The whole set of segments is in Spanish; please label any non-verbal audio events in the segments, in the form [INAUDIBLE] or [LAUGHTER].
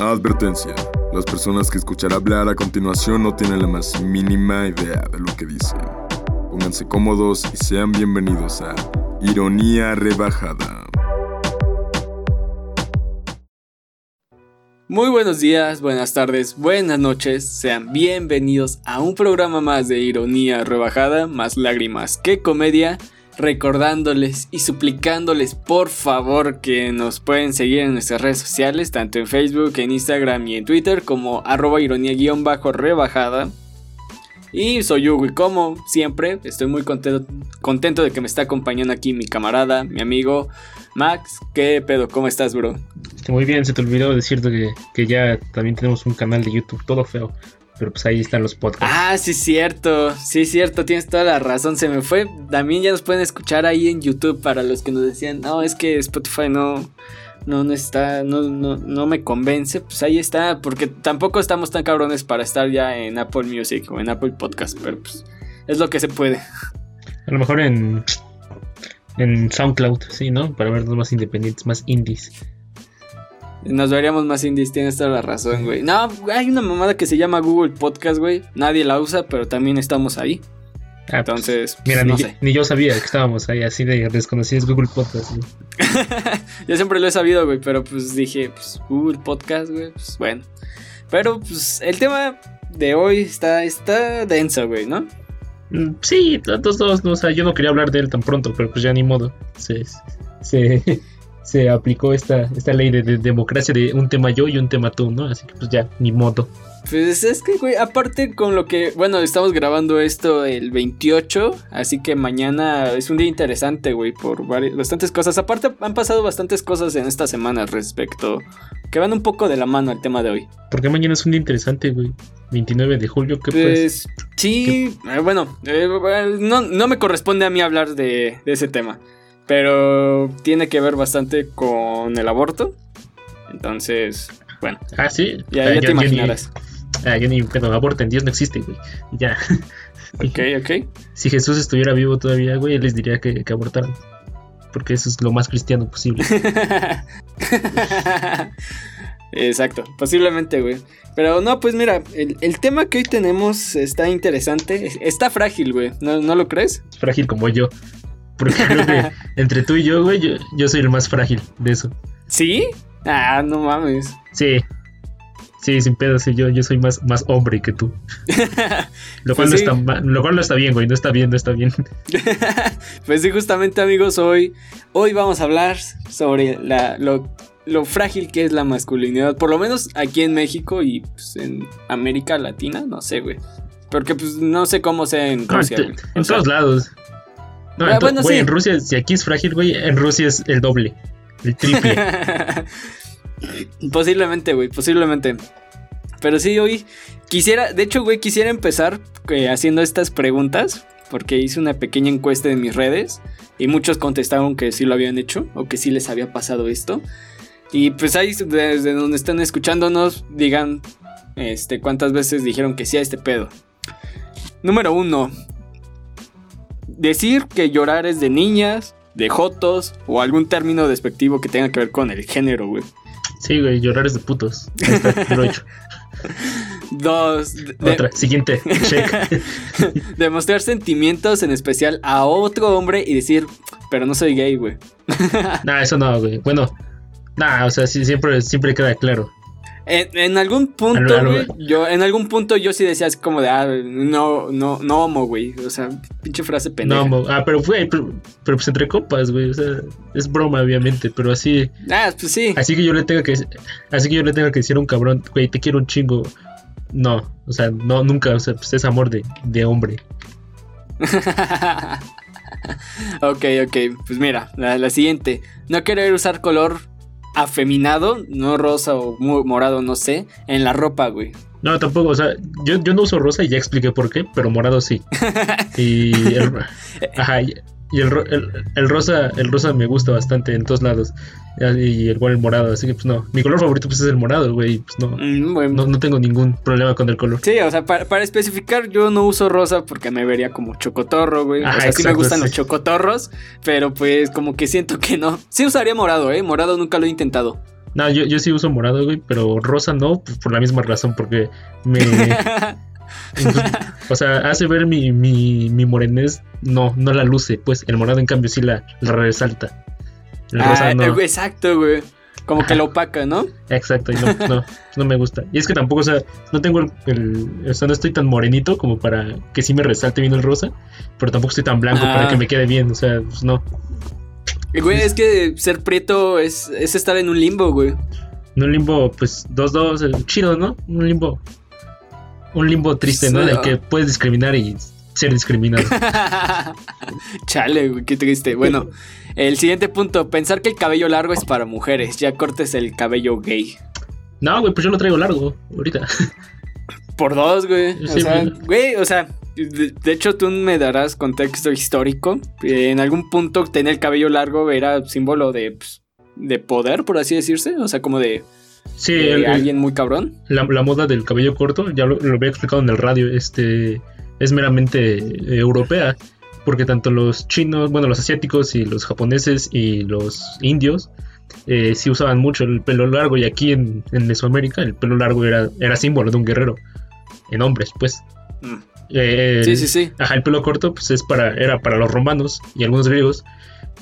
Advertencia. Las personas que escuchará hablar a continuación no tienen la más mínima idea de lo que dicen. Pónganse cómodos y sean bienvenidos a Ironía Rebajada. Muy buenos días, buenas tardes, buenas noches, sean bienvenidos a un programa más de Ironía Rebajada, más lágrimas que comedia recordándoles y suplicándoles por favor que nos pueden seguir en nuestras redes sociales, tanto en Facebook, en Instagram y en Twitter como arroba ironía-rebajada. Y soy Hugo y como siempre estoy muy contento, contento de que me está acompañando aquí mi camarada, mi amigo Max. ¿Qué pedo? ¿Cómo estás, bro? Muy bien, se te olvidó decirte que, que ya también tenemos un canal de YouTube, todo feo. Pero pues ahí están los podcasts. Ah, sí, cierto. Sí, cierto. Tienes toda la razón. Se me fue. También ya nos pueden escuchar ahí en YouTube para los que nos decían, no, es que Spotify no. No, no está, no, no, no me convence, pues ahí está, porque tampoco estamos tan cabrones para estar ya en Apple Music o en Apple Podcast, pero pues es lo que se puede. A lo mejor en, en SoundCloud, sí, ¿no? Para vernos más independientes, más indies. Nos veríamos más indies, tienes toda la razón, güey. No, hay una mamada que se llama Google Podcast, güey. Nadie la usa, pero también estamos ahí. Ah, pues, Entonces, mira, pues, ni, yo sabía que estábamos ahí así de desconocidos Google Podcast. [LAUGHS] yo siempre lo he sabido, güey, pero pues dije, pues Google Podcast, güey, pues bueno. Pero pues el tema de hoy está, está denso, güey, ¿no? Mm, sí, todos, todos, no, o sea, yo no quería hablar de él tan pronto, pero pues ya ni modo. Se, se, [LAUGHS] se aplicó esta, esta ley de, democracia de un tema yo y un tema tú, ¿no? Así que pues ya, ni modo. Pues es que, güey, aparte con lo que, bueno, estamos grabando esto el 28, así que mañana es un día interesante, güey, por bastantes cosas. Aparte han pasado bastantes cosas en esta semana respecto, que van un poco de la mano al tema de hoy. Porque mañana es un día interesante, güey. 29 de julio, ¿qué pues? Sí, eh, bueno, eh, no, no, me corresponde a mí hablar de, de ese tema. Pero tiene que ver bastante con el aborto. Entonces, bueno. Ah, sí. Ya, ah, te imaginarás. ah, yo ni pedo, aborten, Dios no existe, güey. [LAUGHS] Ya. Ok, ok. Si Jesús estuviera vivo todavía, güey, él les diría que, que abortaran. Porque eso es lo más cristiano posible. [LAUGHS] Exacto, posiblemente, güey. Pero no, pues mira, el, tema que hoy tenemos está interesante. Está frágil, güey. ¿No, ¿No, lo crees? Frágil como yo. Porque creo que [LAUGHS] entre tú y yo, güey, yo, soy el más frágil de eso. ¿Sí? Ah, no mames. Sí. Sí, sin pedo, sí, yo, yo soy más, más hombre que tú. [LAUGHS] lo, cual pues no está, lo cual no está bien, güey, no está bien, no está bien. [LAUGHS] pues sí, justamente amigos, hoy, hoy vamos a hablar sobre la, lo, lo, frágil que es la masculinidad, por lo menos aquí en México y pues, en América Latina, no sé, güey. Porque pues no sé cómo sea en Rusia. en todos lados. No, ah, bueno, güey, en Rusia, si aquí es frágil, güey, en Rusia es el doble, el triple. [LAUGHS] posiblemente, güey, posiblemente. Pero sí, hoy quisiera, de hecho, güey, quisiera empezar eh, haciendo estas preguntas, porque hice una pequeña encuesta en mis redes y muchos contestaron que sí lo habían hecho o que sí les había pasado esto. Y pues ahí, desde donde están escuchándonos, digan este, cuántas veces dijeron que sí a este pedo. Número uno, decir que llorar es de niñas, de jotos o algún término despectivo que tenga que ver con el género, güey. Sí, güey, llorar es de putos. [LAUGHS] lo hecho. Dos. Otra, siguiente, check. [LAUGHS] Demostrar sentimientos en especial a otro hombre y decir, pero no soy gay, güey. [LAUGHS] nah, eso no, güey. Bueno, nah, o sea, sí, siempre, siempre queda claro. En, algún punto, yo, en algún punto yo sí decía así como de, ah, no, no, no homo, güey. O sea, pinche frase pendeja. No Ah, pero fue, pero, pues entre copas, güey. O sea, es broma, obviamente, pero así. Ah, pues sí. Así que yo le tenga que, así que yo le tenga que decir a un cabrón, güey, te quiero un chingo. No, o sea, no, nunca, o sea, pues es amor de, de hombre. [LAUGHS] ok, ok, pues mira, la, la siguiente. No querer usar color afeminado, no rosa o morado, no sé, en la ropa, güey. No, tampoco, o sea, yo, yo no uso rosa y ya expliqué por qué, pero morado sí. [LAUGHS] y ajá, y el, el, rosa, el rosa me gusta bastante en todos lados. Y igual el morado, así que pues no. Mi color favorito pues es el morado, güey. Pues no, mm, no, no, tengo ningún problema con el color. Sí, o sea, para, especificar, yo no uso rosa porque me vería como chocotorro, güey. o sea, sí me gustan los chocotorros, pero pues como que siento que no. Sí usaría morado, eh. Morado nunca lo he intentado. No, yo, yo sí uso morado, güey, pero rosa no, pues, por la misma razón, porque me... [LAUGHS] o sea, hace ver mi, mi, mi morenés, no, no la luce, pues el morado en cambio sí la, la resalta. El rosa ah, no. Eh, exacto, güey. Como que lo opaca, ¿no? Exacto, y no, no, no, me gusta. Y es que tampoco, o sea, no tengo el, O sea, no estoy tan morenito como para que sí me resalte bien el rosa, pero tampoco estoy tan blanco para ah. que me quede bien, o sea, pues no. Güey, es que ser prieto es, es estar en un limbo, güey. En un limbo, pues, dos, dos, chido, ¿no? Un limbo. Un limbo triste, ¿no? En el que puedes discriminar y ser discriminado. [LAUGHS] Chale, güey, qué triste. Bueno, el siguiente punto, pensar que el cabello largo es para mujeres. Ya cortes el cabello gay. No, güey, pues yo lo traigo largo ahorita. Por dos, güey. o sea, güey, o sea, de, hecho tú me darás contexto histórico. En algún punto tener el cabello largo era símbolo de, pues, de poder, por así decirse. O sea, como de... Sí, alguien muy cabrón. La, moda del cabello corto, ya lo, lo había explicado en el radio, este es meramente eh, europea, porque tanto los chinos, bueno, los asiáticos y los japoneses y los indios eh, sí usaban mucho el pelo largo y aquí en, Mesoamérica el pelo largo era, era símbolo de un guerrero, en hombres, pues. Mm. Eh, sí, sí, sí. Ajá, el pelo corto pues es para, era para los romanos y algunos griegos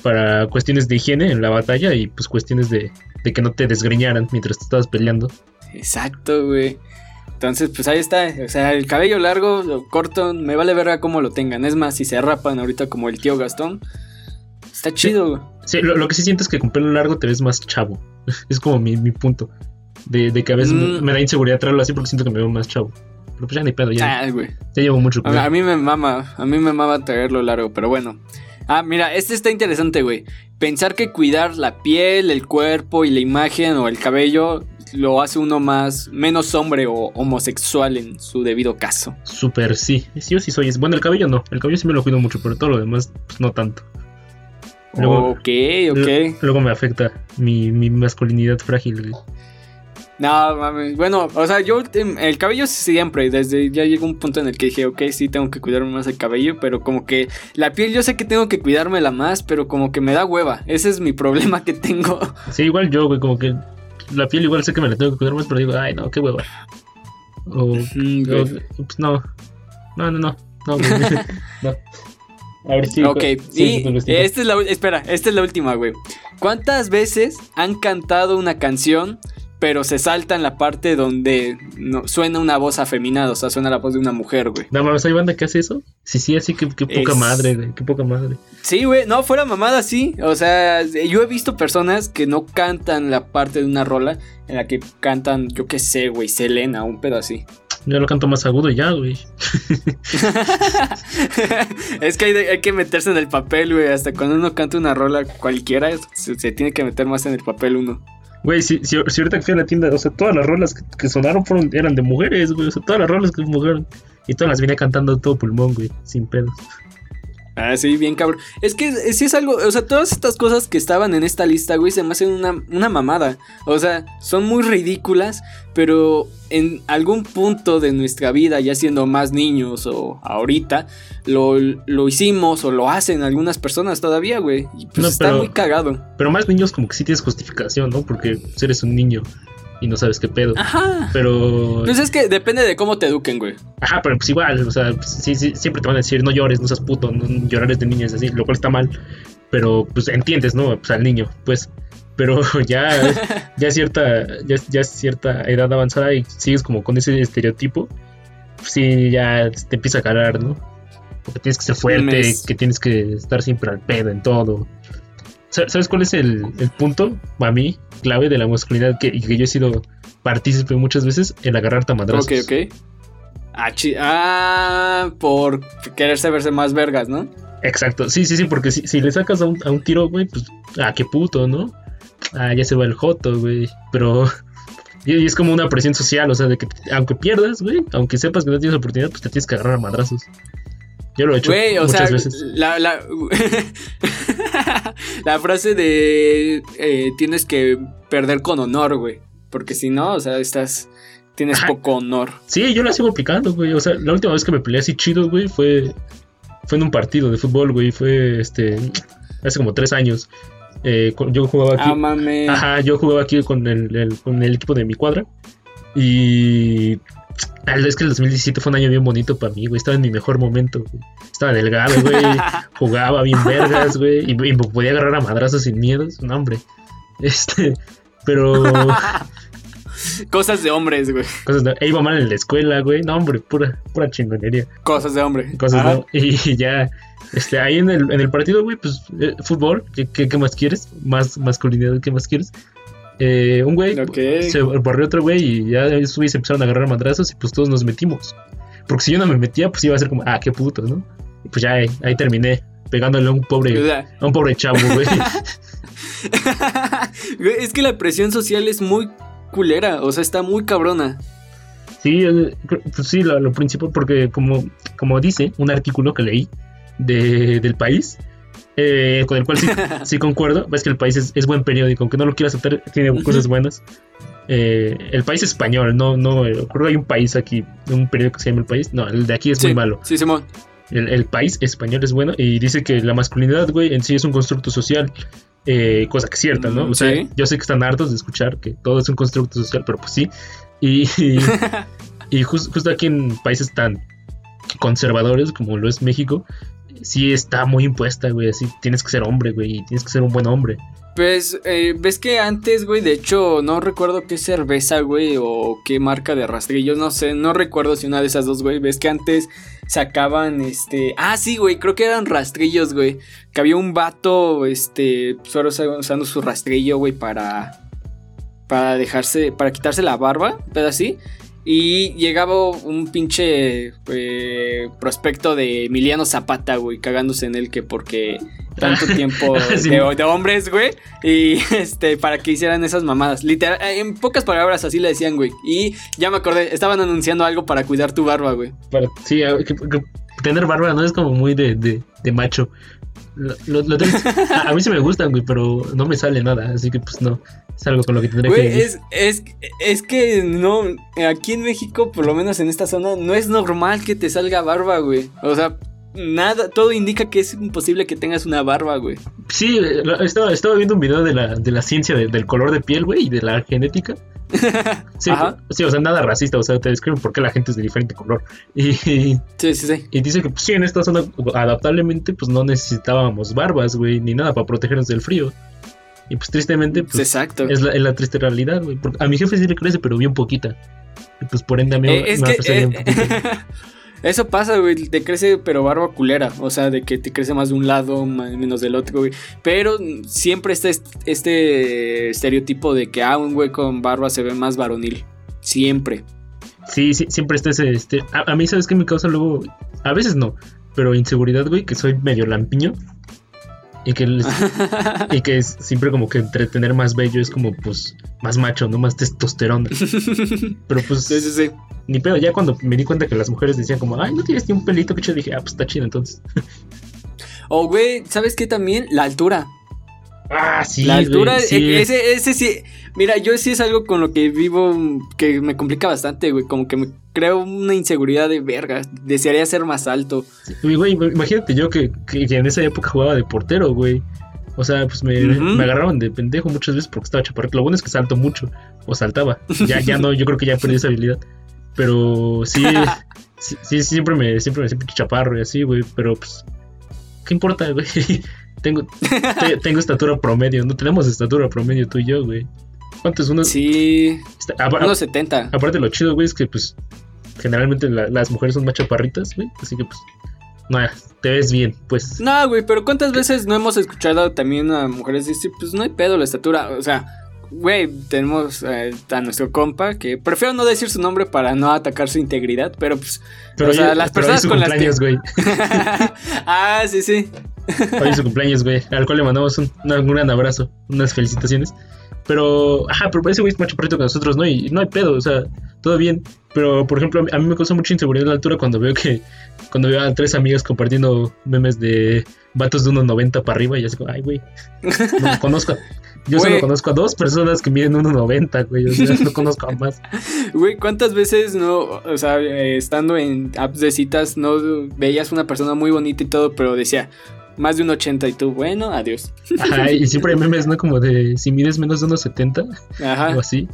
para cuestiones de higiene en la batalla y pues cuestiones de, de que no te desgreñaran mientras te estabas peleando. Exacto, güey. Entonces, pues ahí está. O sea, el cabello largo, lo corto, me vale ver cómo lo tengan. Es más, si se rapan ahorita como el tío Gastón, está chido. Sí, lo, que sí siento es que con pelo largo te ves más chavo. [LAUGHS] es como mi, punto. De, que a veces mm. me, da inseguridad traerlo así porque siento que me veo más chavo. Pero pues ya ni pedo, ya. Ah, güey. Ya llevo mucho. A, a, mí me mama, a mí me mama traerlo largo, pero bueno. Ah, mira, este está interesante, güey. Pensar que cuidar la piel, el cuerpo y la imagen o el cabello lo hace uno más menos hombre o homosexual en su debido caso. Súper sí, sí o sí soy. Bueno, el cabello no, el cabello sí me lo cuido mucho, pero todo lo demás pues, no tanto. ok, ok. Luego me afecta mi, mi masculinidad frágil. No, mames. Bueno, o sea, yo el cabello siempre, desde ya llegó un punto en el que dije, ok, sí, tengo que cuidarme más el cabello, pero como que la piel yo sé que tengo que cuidármela más, pero como que me da hueva. Ese es mi problema que tengo. [LAUGHS] Sí, igual yo, güey, como que la piel igual sé que me la tengo que cuidar más, pero digo, ay, no, qué hueva. O, pues no. No, no, no. No, [LAUGHS] no. A ver si. Ok, y esta es la. Espera, esta es la última, güey. ¿Cuántas veces han cantado una canción pero se salta en la parte donde no, suena una voz afeminada, o sea, suena la voz de una mujer, güey. No mames, ¿hay banda que hace eso? Sí, sí, así que, poca madre, güey, qué poca madre. Sí, güey, no, fuera mamada, sí. O sea, yo he visto personas que no cantan la parte de una rola en la que cantan, yo qué sé, güey, Selena, un pedo así. Yo lo canto más agudo y ya, güey. [LAUGHS] es que hay, que meterse en el papel, güey. Hasta cuando uno canta una rola cualquiera, se tiene que meter más en el papel uno. Güey, si, si, ahorita que fui a la tienda, o sea, todas las rolas que, sonaron fueron, eran de mujeres, güey. O sea, todas las rolas que mujeres. Y todas las vine cantando todo pulmón, güey, sin pedos. Ah, sí, bien cabrón. Es que sí es algo, o sea, todas estas cosas que estaban en esta lista, güey, se me hacen una, una mamada. O sea, son muy ridículas, pero en algún punto de nuestra vida, ya siendo más niños o ahorita, lo, lo hicimos o lo hacen algunas personas todavía, güey. Y pues está muy cagado. Pero más niños como que sí tienes justificación, ¿no? Porque eres un niño y no sabes qué pedo. Ajá. Pero. Pues es que depende de cómo te eduquen, güey. Ajá, pero pues igual, o sea, sí, sí, siempre te van a decir, no llores, no seas puto, no, llorar es de niños, así, lo cual está mal. Pero pues entiendes, ¿no? Pues al niño, pues. Pero [LAUGHS] ya, ya cierta, ya, ya cierta edad avanzada y sigues como con ese estereotipo, pues sí, ya te empieza a calar, ¿no? Porque tienes que ser fuerte, que tienes que estar siempre al pedo en todo. ¿Sabes cuál es el, punto, a mí, clave de la masculinidad que, que yo he sido partícipe muchas veces? En agarrar tamadrazos. Ok, ok. Ah, ah, por quererse verse más vergas, ¿no? Exacto, sí, sí, sí, porque si, le sacas a un, a un tiro, güey, pues, ah, qué puto, ¿no? Ah, ya se va el joto, güey. Pero [LAUGHS] y es como una presión social, o sea, de que aunque pierdas, güey, aunque sepas que no tienes oportunidad, pues te tienes que agarrar a madrazos. Yo lo he hecho Güey, o sea, veces. La, la, [LAUGHS] [LAUGHS] la frase de eh, tienes que perder con honor, güey. Porque si no, o sea, estás. Tienes poco honor. Sí, yo la sigo aplicando, güey. O sea, la última vez que me peleé así chido, güey, fue. Fue en un partido de fútbol, güey. Fue este. Hace como tres años. Eh, yo jugaba aquí. Ah, mames. Ajá, yo jugaba aquí con el, con el equipo de mi cuadra. Y es que el 2017 fue un año bien bonito para mí, güey. Estaba en mi mejor momento, güey. Estaba delgado, güey. [LAUGHS] jugaba bien vergas, güey. Y, podía agarrar a madrazos sin miedos. No, hombre. Este. Pero. [LAUGHS] Cosas de hombres, güey. Cosas de... E iba mal en la escuela, güey. No, hombre, pura, pura chingonería. Cosas de hombre. Cosas de [LAUGHS] Y ya. Este, ahí en el, en el partido, güey, pues, eh, fútbol, ¿qué, ¿qué, más quieres? Más masculinidad, ¿qué más quieres? Eh, un güey se barrió otro güey y ya esos se empezaron a agarrar madrazos y pues todos nos metimos. Porque si yo no me metía, pues iba a ser como, ah, qué puto, ¿no? Y pues ya ahí, terminé pegándole a un pobre, a un pobre chavo, [LAUGHS] güey. es que la presión social es muy culera, o sea, está muy cabrona. Sí, pues sí, lo, principal, porque como, como dice un artículo que leí de, del país, eh, con el cual [LAUGHS] sí, concuerdo. Ves que el país es, buen periódico, aunque no lo quiera aceptar, tiene cosas buenas. Eh, el país español, no, no, eh, creo que hay un país aquí, un periódico que se llama El País. No, el de aquí es muy malo. Sí, Simón. El, país español es bueno y dice que la masculinidad, güey, en sí es un constructo social. cosa que es cierta, ¿no? O sea, yo sé que están hartos de escuchar que todo es un constructo social, pero pues sí. Y, [LAUGHS] y, justo aquí en países tan conservadores como lo es México, sí está muy impuesta, güey. Así tienes que ser hombre, güey. Y tienes que ser un buen hombre. Pues, eh, ves que antes, güey, de hecho, no recuerdo qué cerveza, güey, o qué marca de rastrillos, no sé, no recuerdo si una de esas dos, güey. Ves que antes sacaban, este. Ah, sí, güey, creo que eran rastrillos, güey. Que había un vato, este, solo usando su rastrillo, güey, para. Para dejarse. Para quitarse la barba, pero así. Y llegaba un pinche eh, prospecto de Emiliano Zapata, güey, cagándose en él que porque tanto tiempo [LAUGHS] de, hombres, güey. Y [LAUGHS] este, para que hicieran esas mamadas. Literal, eh, en pocas palabras así le decían, güey. Y ya me acordé, estaban anunciando algo para cuidar tu barba, güey. sí, tener barba no es como muy de, de, macho. A, a, mí sí me gustan, güey, pero no me sale nada, así que pues no. Es algo con lo que tendré que es, es, es que no, aquí en México, por lo menos en esta zona, no es normal que te salga barba, güey. O sea, nada, todo indica que es imposible que tengas una barba, güey. Sí, estaba, estaba viendo un video de la, de la ciencia del color de piel, güey, y de la genética. [LAUGHS] Sí, sí, o sea, nada racista, o sea, te describen por qué la gente es de diferente color. Y, sí, sí, sí. Y dice que, pues sí, en esta zona, adaptablemente, pues no necesitábamos barbas, güey, ni nada para protegernos del frío. Y pues tristemente, pues, Exacto. Es, la, la triste realidad, güey. A mi jefe sí le crece, pero bien poquita. Y pues por ende a mí eh, es me que, eh, [LAUGHS] Eso pasa, güey, te crece pero barba culera, o sea, de que te crece más de un lado, menos del otro, güey. Pero siempre está este estereotipo de que, ah, un güey con barba se ve más varonil. Siempre. Sí, sí, siempre está ese, este... A, a mí, ¿sabes qué me causa luego? A veces no, pero inseguridad, güey, que soy medio lampiño. Y que, [LAUGHS] y que es siempre como que entretener más bello es como pues más macho, ¿no? Más testosterona. Pero pues... Sí, sí, sí. Ni pedo, ya cuando me di cuenta que las mujeres decían como, ay, no tienes ni un pelito, que yo dije, ah, pues está chido entonces. O, oh, güey, ¿sabes qué también? La altura. Ah, sí. La altura, e, ese, ese sí. Mira, yo sí es algo con lo que vivo que me complica bastante, güey. Como que me creo una inseguridad de verga. Desearía ser más alto. güey, imagínate yo que, en esa época jugaba de portero, güey. O sea, pues me, agarraban de pendejo muchas veces porque estaba chaparro. Lo bueno es que salto mucho. O saltaba. Ya, ya no, yo creo que ya perdí esa habilidad. Pero sí, [LAUGHS] sí, siempre me, siempre me siempre chaparro y así, güey. Pero pues, ¿qué importa, güey? Tengo, tengo estatura promedio, no tenemos estatura promedio tú y yo, güey. ¿Cuánto es uno? Sí, unos 70. Aparte lo chido, güey, es que pues generalmente las mujeres son más chaparritas, güey. Así que pues, no, te ves bien, pues. No, güey, pero ¿cuántas veces no hemos escuchado también a mujeres decir, pues no hay pedo la estatura? O sea, güey, tenemos eh, a nuestro compa que prefiero no decir su nombre para no atacar su integridad, pero pues, pero o sea, las personas con las que... güey. [LAUGHS] ah, sí, sí. Hoy es su cumpleaños, güey, al cual le mandamos un, un, gran abrazo, unas felicitaciones. Pero, ajá, pero ese güey es más chaparrito que nosotros, ¿no? Y no hay pedo, o sea, todo bien. Pero, por ejemplo, a mí me causa mucha inseguridad en la altura cuando veo que, cuando veo a tres amigas compartiendo memes de vatos de 1.90 para arriba y así como, ay, güey, no conozco. Yo solo conozco a dos personas que miden 1.90, güey. O sea, no conozco a más. [LAUGHS] Güey, ¿cuántas veces no, o sea, eh, estando en apps de citas, no veías una persona muy bonita y todo, pero decía, más de un 80 y tú, bueno, adiós. Ajá, y siempre hay memes, ¿no? Como de si mides menos de unos 70 Ajá. o así.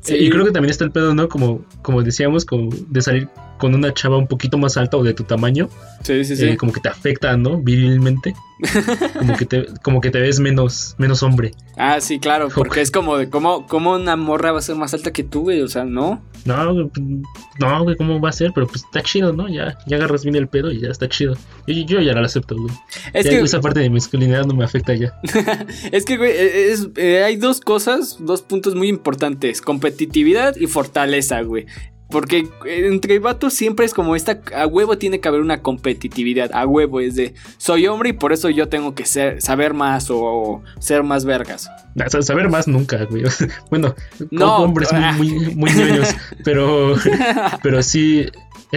Sí. Y creo que también está el pedo, ¿no? Como, como decíamos, como de salir con una chava un poquito más alta o de tu tamaño, Sí, sí, sí. eh, como que te afecta, ¿no? Virilmente. [LAUGHS] Como que te, como que te ves menos, menos hombre. Ah, sí, claro, porque es como de cómo, cómo una morra va a ser más alta que tú, güey. O sea, no. No, güey, pues, no, güey, ¿cómo va a ser? Pero pues está chido, ¿no? Ya, ya agarras bien el pedo y ya está chido. Yo, yo ya lo acepto, güey. Es Ya que, Esa parte de masculinidad no me afecta ya. [LAUGHS] es que, güey, e, es- eh, hay dos cosas, dos puntos muy importantes: competitividad y fortaleza, güey. Porque entre vatos siempre es como esta, a huevo tiene que haber una competitividad, a huevo es de, soy hombre y por eso yo tengo que ser, saber más o, ser más vergas. Saber más nunca, güey. [LAUGHS] Bueno, No, hombres muy, ah. muy, muy ñoños, pero, [LAUGHS] pero sí,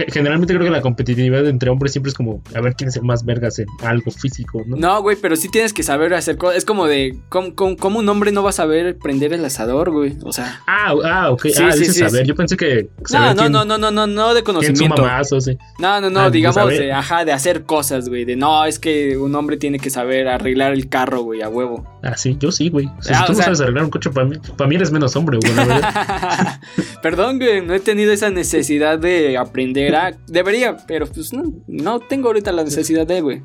generalmente creo que la competitividad entre hombres siempre es como a ver quién es el más vergas en algo físico, ¿no? No, güey, pero sí tienes que saber hacer cosas. Es como de, ¿cómo, un hombre no va a saber prender el asador, güey? O sea... Ah, ah, ok. Sí, ah, sí, dices sí, saber. Yo pensé que No, no, quién, no, no, no, no, no de conocimiento. más o sí. No, no, no, Ah, digamos de, ajá, de hacer cosas, güey. De no, es que un hombre tiene que saber arreglar el carro, güey, a huevo. Ah, sí, yo sí, güey. O sea, Ah, si tú o no sea- sabes arreglar un coche, para mí, para mí eres menos hombre, güey. [LAUGHS] Perdón, güey, no he tenido esa necesidad de aprender a. Debería, pero pues no, no tengo ahorita la necesidad de, güey.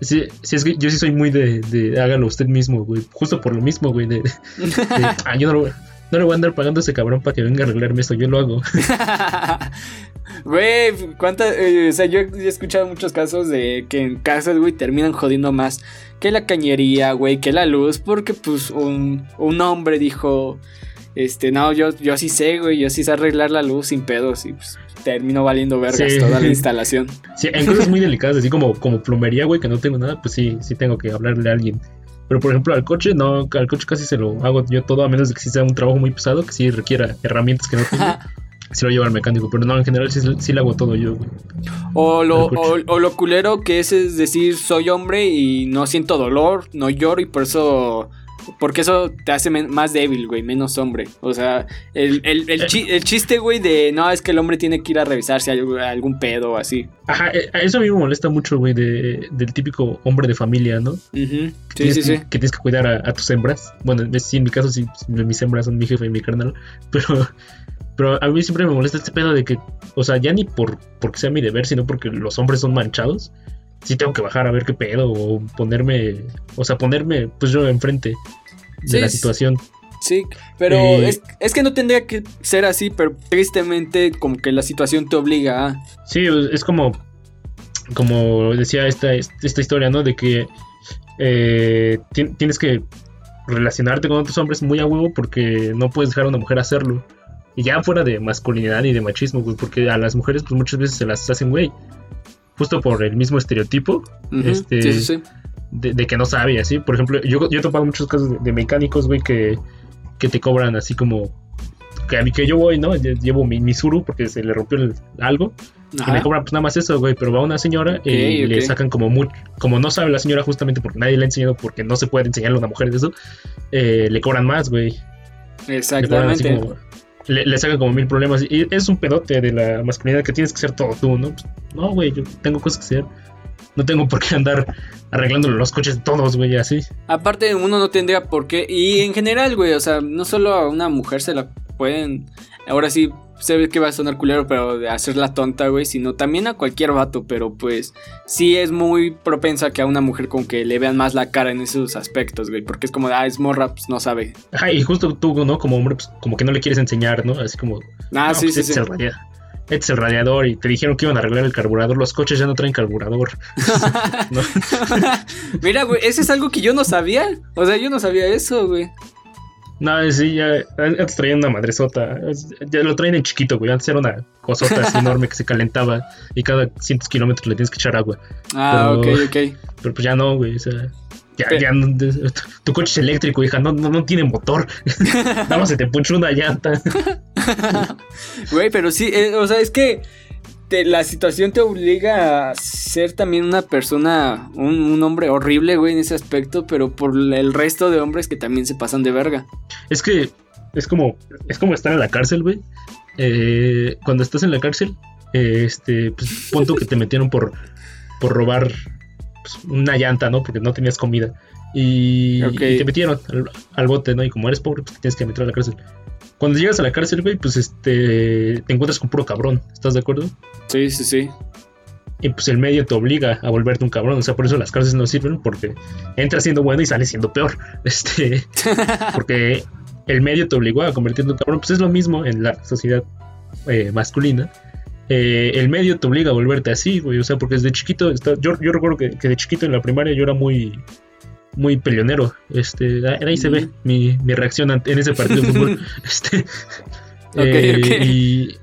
Sí, sí, es que yo sí soy muy de, de hágalo usted mismo, güey. Justo por lo mismo, güey. De, de, [LAUGHS] ah, yo no, lo- no le voy a andar pagando a ese cabrón para que venga a arreglarme esto, yo lo hago. [LAUGHS] Güey, cuántas. eh, o sea, yo he escuchado muchos casos de que en casas, güey, terminan jodiendo más que la cañería, güey, que la luz, porque pues un, un hombre dijo. Este, no, yo, yo sí sé, güey, yo sí sé arreglar la luz sin pedos y pues termino valiendo vergas Sí. toda la instalación. Sí, en cosas muy delicadas, así como, como plomería, güey, que no tengo nada, pues sí, sí tengo que hablarle a alguien. Pero por ejemplo, al coche, no, al coche casi se lo hago yo todo, a menos de que sí sea un trabajo muy pesado, que sí requiera herramientas que no tengo. Sí lo llevo al mecánico, pero no, en general sí, sí lo hago todo yo, güey. O lo, o, lo culero que es, es decir, soy hombre y no siento dolor, no lloro y por eso. Porque eso te hace más débil, güey, menos hombre. O sea, el, el, el, chi- el chiste, güey, de no, es que el hombre tiene que ir a revisarse algo- algún pedo o así. Ajá, eh, eso a mí me molesta mucho, güey, de, del típico hombre de familia, ¿no? Ujú. Sí, Tienes sí, que, sí. que tienes que cuidar a, a tus hembras. Bueno, en- sí, en mi caso sí, mis hembras son mi jefe y mi carnal. [LAUGHS] Pero, pero a mí siempre me molesta este pedo de que, o sea, ya ni por porque sea mi deber, sino porque los hombres son manchados. Sí tengo que bajar a ver qué pedo o ponerme, o sea, ponerme pues yo enfrente de la situación. Sí, pero Eh, es, es que no tendría que ser así, pero tristemente como que la situación te obliga a... Sí, es como, como decía esta, esta historia, ¿no? De que eh, ti- tienes que relacionarte con otros hombres muy a huevo porque no puedes dejar a una mujer hacerlo. Y ya fuera de masculinidad y de machismo, güey, porque a las mujeres pues muchas veces se las hacen güey. Justo por el mismo estereotipo. Este- Sí, sí, sí. de, de que no sabe, así. Por ejemplo, yo, yo he topado muchos casos de, de mecánicos, güey, que, que te cobran así como... Que a mí que yo voy, ¿no? Lle- Llevo mi, mi Suru porque se le rompió el- algo. Y Ajá. me cobran pues nada más eso, güey. Pero va una señora y Ok, le sacan como mucho. Como no sabe la señora justamente porque nadie le ha enseñado, porque no se puede enseñarle a una mujer de eso, eh, le cobran más, güey. Exactamente. como- Le, le sacan como mil problemas. Y es un pedote de la masculinidad que tienes que ser todo tú, ¿no? Pues, no, güey, yo tengo cosas que hacer. No tengo por qué andar arreglando los coches todos, güey, así. Aparte, uno no tendría por qué. Y en general, güey, o sea, no solo a una mujer se la pueden. Ahora sí, se ve que va a sonar culero, pero de hacerla tonta, güey, sino también a cualquier vato. Pero pues sí es muy propensa que a una mujer con que le vean más la cara en esos aspectos, güey. Porque es como, ah, es morra, pues no sabe. Ajá, y justo tú, ¿no? Como hombre, pues como que no le quieres enseñar, ¿no? Así como, Ah, no, sí, pues sí, este sí. Es el radia- este es el radiador y te dijeron que iban a arreglar el carburador. Los coches ya no traen carburador. [LAUGHS] [LAUGHS] ¿no? Mira, güey, eso es algo que yo no sabía. O sea, yo no sabía eso, güey. No, sí, ya antes traían una madresota. Ya lo traen en chiquito, güey. Antes era una cosota así [LAUGHS] enorme que se calentaba y cada cientos kilómetros le tienes que echar agua. Ah, Pero- ok, ok. Pero pues ya no, güey. O sea, ya, Pero- ya no- tu, tu coche es eléctrico, hija. No, no, no tiene motor. [LAUGHS] Nada más se te puncha una llanta. Güey, pero sí, eh, o sea, es que te- la situación te obliga a ser también una persona, un, un hombre horrible, güey, en ese aspecto, pero por el resto de hombres que también se pasan de verga. Es que es como, es como estar en la cárcel, güey. Eh, cuando estás en la cárcel, eh, este, pues pon tú que te metieron por, por robar pues, una llanta, ¿no? Porque no tenías comida. Y, te metieron al, bote, ¿no? Y como eres pobre, pues te tienes que meter a la cárcel. Cuando llegas a la cárcel, güey, pues este te encuentras con puro cabrón, ¿estás de acuerdo? Sí, sí, sí. Y pues el medio te obliga a volverte un cabrón. O sea, por eso las cárceles no sirven, porque entras siendo bueno y sales siendo peor. [LAUGHS] Este. [LAUGHS] porque el medio te obligó a convertirte en un cabrón. Pues es lo mismo en la sociedad eh, masculina. Eh, el medio te obliga a volverte así, güey. O sea, porque desde chiquito. yo, yo recuerdo que, que de chiquito en la primaria yo era muy muy peleonero. Este, ahí se ve mi, reacción en ese partido de fútbol. [LAUGHS] este, eh, Y,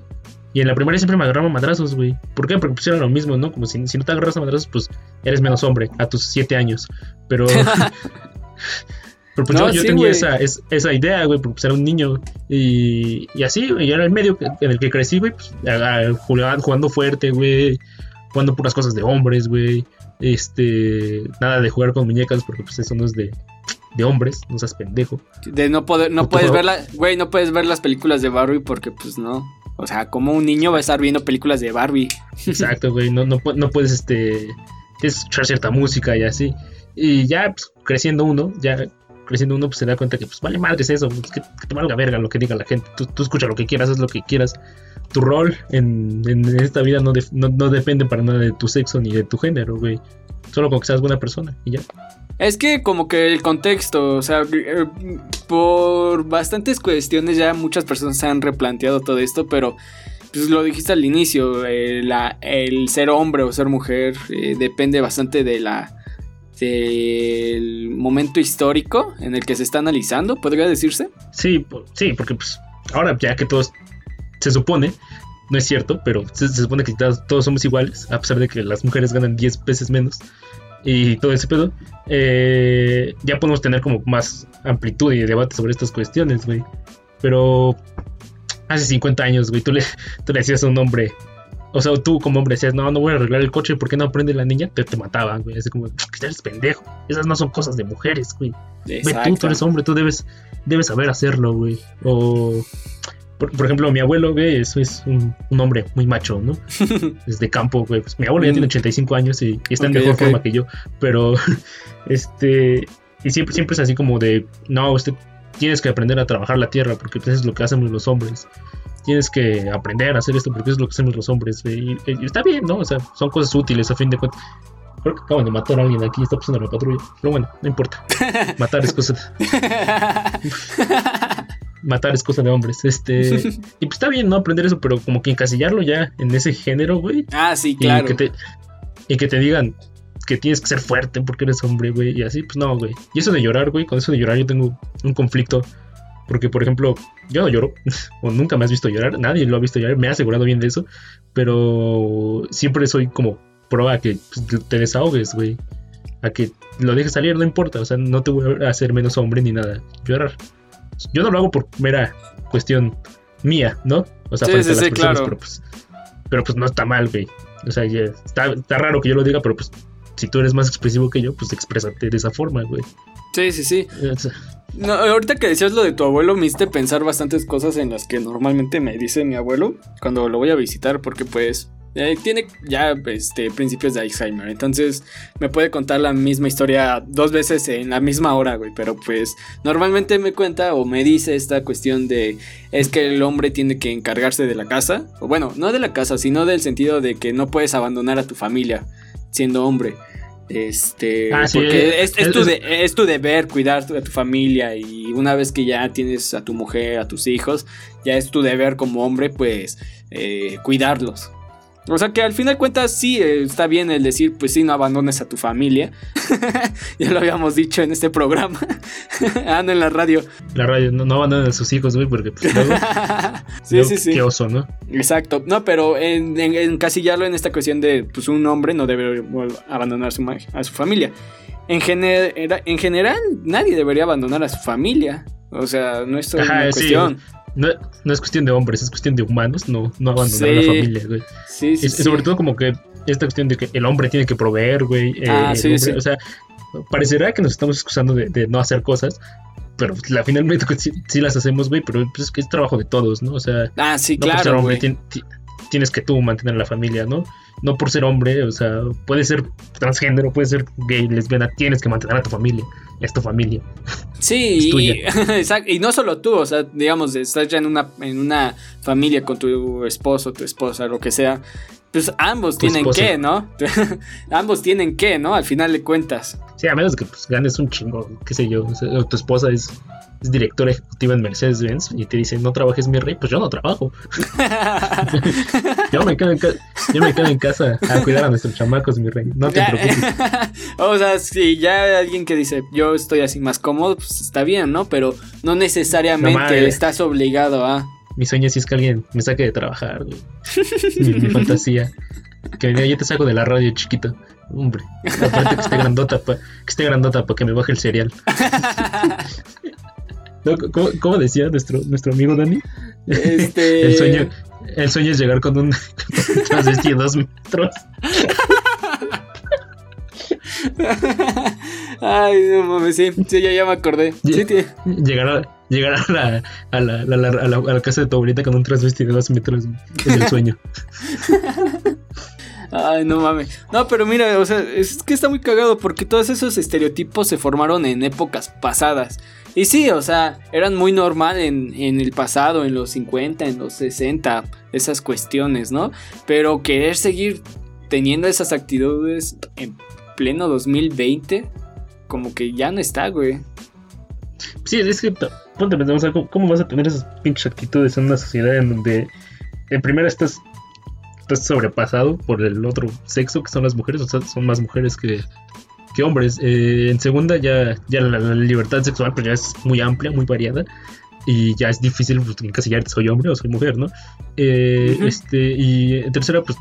y, en la primaria siempre me agarraba madrazos, güey. ¿Por qué? Porque pusieron lo mismo, ¿no? Como si, si no te agarras a madrazos, pues eres menos hombre a tus siete años. Pero. [LAUGHS] pero pues yo, tenía esa, esa, idea, güey, porque pues era un niño. Y, y así, güey, era el medio en el que crecí, güey, pues, jugando fuerte, güey. Jugando puras cosas de hombres, güey. Este, nada de jugar con muñecas porque pues eso no es de, de hombres, no seas pendejo. De no poder, no puedes ver la, güey, no puedes ver las películas de Barbie porque pues no. O sea, como un niño va a estar viendo películas de Barbie. [LAUGHS] Exacto, güey, no, no, no puedes este escuchar cierta música y así. Y ya pues, creciendo uno, ya creciendo uno pues se da cuenta que pues vale madres eso, pues, que, te valga verga lo que diga la gente. Tú, tú escucha lo que quieras, haz lo que quieras tu rol en, esta vida no, no, depende para nada de tu sexo ni de tu género, güey. Solo con que seas buena persona y ya. Es que como que el contexto, o sea, eh, por bastantes cuestiones ya muchas personas se han replanteado todo esto, pero pues lo dijiste al inicio, eh, el ser hombre o ser mujer eh, depende bastante de la del momento histórico en el que se está analizando, podría decirse. Sí, sí, porque pues ahora ya que todos se supone, no es cierto, pero se, supone que todos, somos iguales, a pesar de que las mujeres ganan 10 veces menos y todo ese pedo, eh, ya podemos tener como más amplitud y debate sobre estas cuestiones, güey. Pero hace 50 años, güey, tú le, tú le decías a un hombre, o sea, tú como hombre decías, no, no voy a arreglar el coche, ¿por qué no aprende la niña? Te, te mataban, güey. Así como, que eres pendejo. Esas no son cosas de mujeres, güey. Ve tú, tú eres hombre, tú debes, debes saber hacerlo, güey. O por, ejemplo, mi abuelo, güey, eso es un, hombre muy macho, ¿no? [LAUGHS] es de campo, güey. Pues mi abuelo ya tiene 85 mm. años y, está en mejor forma que yo. Pero, [LAUGHS] este. Y siempre, siempre es así como de. No, usted tienes que aprender a trabajar la tierra porque pues, es lo que hacemos los hombres. Tienes que aprender a hacer esto porque es lo que hacemos los hombres. Y, y está bien, ¿no? O sea, son cosas útiles a fin de cuentas. Creo que acaban de matar a alguien aquí, está pasando la patrulla. Pero bueno, no importa. [LAUGHS] Matar es cosa. matar es cosa de hombres. Este. y pues está bien, ¿no? Aprender eso, pero como que encasillarlo ya en ese género, güey. Ah, sí, claro. Y que te, y que te digan que tienes que ser fuerte porque eres hombre, güey. Y así, pues no, güey. Y eso de llorar, güey, con eso de llorar yo tengo un conflicto. Porque, por ejemplo, yo no lloro, [LAUGHS] o nunca me has visto llorar, nadie lo ha visto llorar, me ha asegurado bien de eso, pero siempre soy como pro a que pues, te desahogues, güey. A que lo dejes salir, no importa, o sea, no te voy a hacer menos hombre ni nada. Llorar. Yo no lo hago por mera cuestión mía, ¿no? O sea, sí, sí, claro. pero pues, pero pues no está mal, güey. O sea, está, está raro que yo lo diga, pero pues si tú eres más expresivo que yo, pues exprésate de esa forma, güey. Sí, sí, sí. No, ahorita que decías lo de tu abuelo, me hiciste pensar bastantes cosas en las que normalmente me dice mi abuelo cuando lo voy a visitar, porque pues eh, tiene ya este, principios de Alzheimer, entonces me puede contar la misma historia dos veces en la misma hora, güey, pero pues normalmente me cuenta o me dice esta cuestión de es que el hombre tiene que encargarse de la casa, o bueno, no de la casa, sino del sentido de que no puedes abandonar a tu familia siendo hombre. Este, ah, porque es, tu es, tu deber cuidar a tu familia y una vez que ya tienes a tu mujer, a tus hijos, ya es tu deber como hombre, pues, eh, cuidarlos. O sea que al final de cuentas sí eh, está bien el decir, pues sí, no abandones a tu familia. [LAUGHS] ya lo habíamos dicho en este programa. [LAUGHS] Ando en la radio. La radio, no, no abandonen a sus hijos, güey, porque pues luego, [LAUGHS] sí, sí, sí. Qué oso, ¿no? Exacto. No, pero en, en, encasillarlo en esta cuestión de, pues un hombre no debe abandonar su, a su familia. En, en general, nadie debería abandonar a su familia. O sea, no es una cuestión. No, es cuestión de hombres, es cuestión de humanos, no, no abandonar la familia, güey. Sí, sí, Sobre todo como que esta cuestión de que el hombre tiene que proveer, güey. Eh, ah, sí, sí. O sea, parecerá que nos estamos excusando de, no hacer cosas, pero la, finalmente [LAUGHS] sí, las hacemos, güey, pero pues, es que es trabajo de todos, ¿no? O sea, ah, sí, claro, tienes que tú mantener la familia, ¿no? no por ser hombre, o sea, puede ser transgénero, puede ser gay, lesbiana, tienes que mantener a tu familia, es tu familia. Sí, [LAUGHS] y, [LAUGHS] y, no solo tú, o sea, digamos, estás ya en una, en una familia con tu esposo, tu esposa, lo que sea, pues ambos tienen que, ¿no? [LAUGHS] ambos tienen que, ¿no? Al final de cuentas. Sí, a menos que pues, ganes un chingo, qué sé yo, o tu esposa es es directora ejecutiva en Mercedes-Benz y te dice, no trabajes mi rey, pues yo no trabajo. [LAUGHS] yo, me quedo en yo me quedo en casa a cuidar a nuestros chamacos, mi rey. No te preocupes. [LAUGHS] o sea, si ya alguien que dice, yo estoy así más cómodo, pues está bien, ¿no? Pero no necesariamente estás obligado a... Mi sueño sí es que alguien me saque de trabajar, mi, fantasía. Que me yo te saco de la radio chiquito. Hombre, aparte que esté grandota, que esté grandota para que me baje el cereal. [LAUGHS] ¿Cómo, decía nuestro, nuestro amigo Dani? Este... [LAUGHS] el, sueño, el sueño es llegar con un, [LAUGHS] transvesti de dos metros. Ay, no mames, sí, sí, ya, ya me acordé. Sí, llegar a, llegar a la, a, la, a, la, a, la, casa de tu abuelita con un transvesti de dos metros es el sueño. [LAUGHS] Ay, no mames. No, pero mira, o sea, es que está muy cagado porque todos esos estereotipos se formaron en épocas pasadas. Y sí, o sea, eran muy normal en, en, el pasado, en los 50, en los 60, esas cuestiones, ¿no? Pero querer seguir teniendo esas actitudes en pleno 2020, como que ya no está, güey. Sí, es que, ¿cómo, vas a tener esas pinches actitudes en una sociedad en donde, en primera, estás, estás sobrepasado por el otro sexo, que son las mujeres, o sea, son más mujeres que, que hombres. Eh, en segunda ya, ya la, libertad sexual pues ya es muy amplia, muy variada. Y ya es difícil pues, encasillarte, soy hombre o soy mujer, ¿no? Eh, este, y en tercera, pues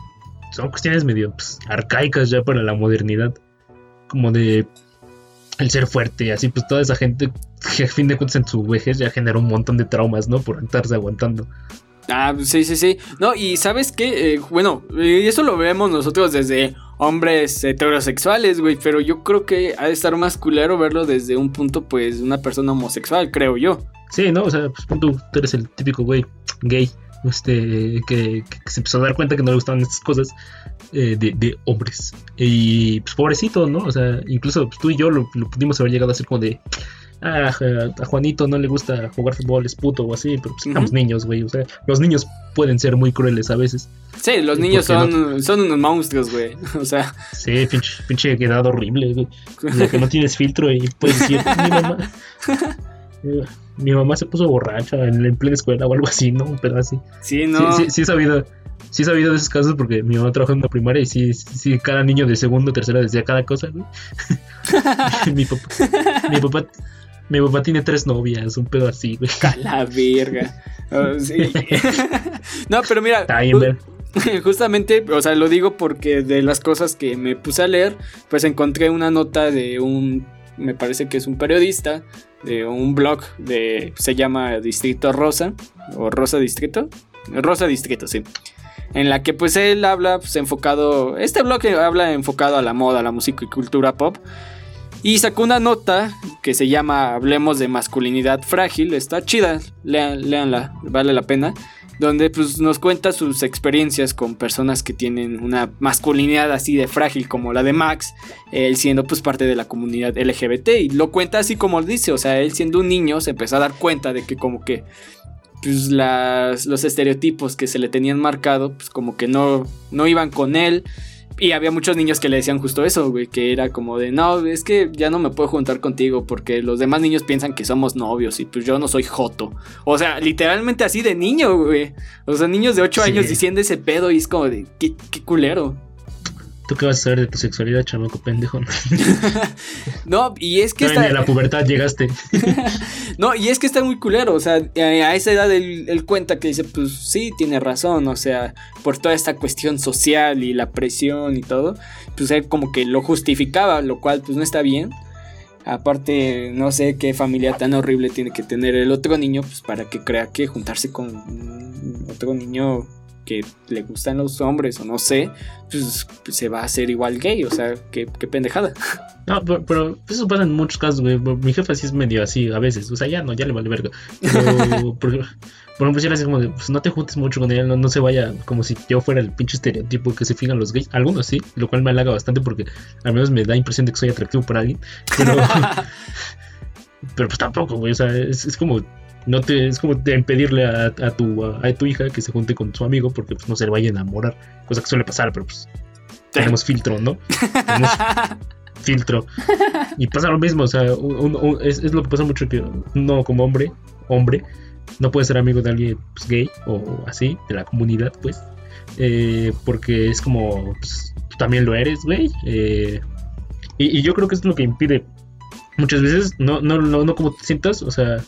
son cuestiones medio pues, arcaicas ya para la modernidad. Como de el ser fuerte, así pues toda esa gente que a fin de cuentas en su vejez ya generó un montón de traumas, ¿no? Por estarse aguantando. Ah, sí, sí, sí. No, y sabes qué, eh, bueno, y eso lo vemos nosotros desde hombres heterosexuales, güey, pero yo creo que ha de estar más culero verlo desde un punto, pues, de una persona homosexual, creo yo. Sí, ¿no? O sea, pues tú, tú eres el típico güey gay, este, que, se empezó a dar cuenta que no le gustaban estas cosas eh, de, hombres. Y pues pobrecito, ¿no? O sea, incluso pues, tú y yo lo pudimos haber llegado a hacer como de, ah, a Juanito no le gusta jugar fútbol, es puto o así, pero pues somos niños, güey. O sea, los niños pueden ser muy crueles a veces. Sí, los niños son, son unos monstruos, güey. [LAUGHS] O sea. Sí, pinche, pinche quedad horrible, güey. De que no [LAUGHS] tienes filtro y puedes decir, mi mamá. [LAUGHS] mi mamá se puso borracha en, plena escuela o algo así, ¿no? Pero así. Sí, no. Sí, sí, sí he sabido. Sí he sabido de esos casos porque mi mamá trabajó en una primaria y sí, sí, cada niño de segundo, tercera decía cada cosa, güey. mi papá, mi papá mi papá tiene tres novias, un pedo así, güey. la verga. Oh, [LAUGHS] no, pero mira. [LAUGHS] Justamente, o sea, lo digo porque de las cosas que me puse a leer, pues encontré una nota de un, me parece que es un periodista, de un blog de, se llama Distrito Rosa, o Rosa Distrito, Rosa Distrito, sí. En la que pues él habla, pues enfocado, este blog habla enfocado a la moda, a la música y cultura pop. Y sacó una nota que se llama Hablemos de masculinidad frágil. Está chida, leanla, vale la pena. Donde pues, nos cuenta sus experiencias con personas que tienen una masculinidad así de frágil como la de Max. Él siendo pues parte de la comunidad LGBT. Y lo cuenta así como dice. O sea, él siendo un niño se empezó a dar cuenta de que como que pues las, los estereotipos que se le tenían marcado pues como que no, no iban con él y había muchos niños que le decían justo eso, güey, que era como de, no, es que ya no me puedo juntar contigo porque los demás niños piensan que somos novios y pues yo no soy joto. O sea, literalmente así de niño, güey. O sea, niños de 8 años diciendo ese pedo y es como de, qué, qué culero. ¿Tú qué vas a saber de tu sexualidad, chamaco pendejo? [LAUGHS] [LAUGHS] no, y es que está... a la pubertad llegaste. [LAUGHS] no, y es que está muy culero. O sea, a esa edad él, cuenta que dice, pues sí, tiene razón. O sea, por toda esta cuestión social y la presión y todo, pues él como que lo justificaba, lo cual pues no está bien. Aparte, no sé qué familia tan horrible tiene que tener el otro niño, pues para que crea que juntarse con otro niño que le gustan los hombres o no sé, pues se va a hacer igual gay, o sea, qué, pendejada. [LAUGHS] No, pero, eso pasa en muchos casos, güey. Mi jefa sí es medio así a veces, o sea, ya no, ya le vale verga. Pero, [LAUGHS] por, ejemplo, si era así como de, pues no te juntes mucho con ella, no, no se vaya como si yo fuera el pinche estereotipo que se fijan los gays. Algunos sí, lo cual me halaga bastante porque al menos me da impresión de que soy atractivo para alguien. Pero, [LAUGHS] pero pues tampoco, güey, o sea, es, es como no te es como impedirle a, tu a, tu hija que se junte con su amigo porque pues no se le vaya a enamorar cosa que suele pasar pero pues tenemos filtro no tenemos [LAUGHS] filtro. Y pasa lo mismo o sea es, lo que pasa mucho que uno como hombre hombre no puede ser amigo de alguien pues, gay o así de la comunidad pues eh, porque es como pues, tú también lo eres güey eh, y, y, yo creo que es lo que impide muchas veces no no no no como te sientas o sea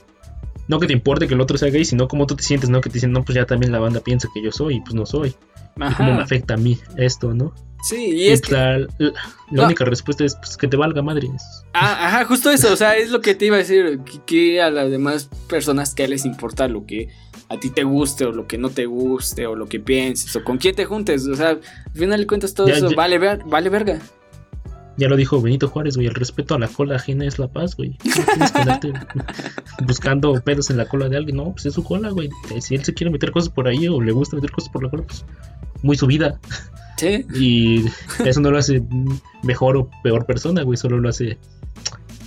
no que te importe que el otro sea gay, sino cómo tú te sientes, ¿no? Que te dicen, no, pues ya también la banda piensa que yo soy y pues no soy. Y cómo me afecta a mí esto, ¿no? Sí, y, es que... la, única respuesta es pues, que te valga madre. Ah, ajá, justo eso, o sea, es lo que te iba a decir, que, a las demás personas que les importa lo que a ti te guste o lo que no te guste o lo que pienses o con quién te juntes, o sea, al final de cuentas todo eso vale, vale verga. Ya lo dijo Benito Juárez, güey, el respeto a la cola ajena es la paz, güey. No tienes que andarte [LAUGHS] buscando pedos en la cola de alguien, no, pues es su cola, güey. Si él se quiere meter cosas por ahí o le gusta meter cosas por la cola, pues muy su vida. Sí. Y eso no lo hace mejor o peor persona, güey, solo lo hace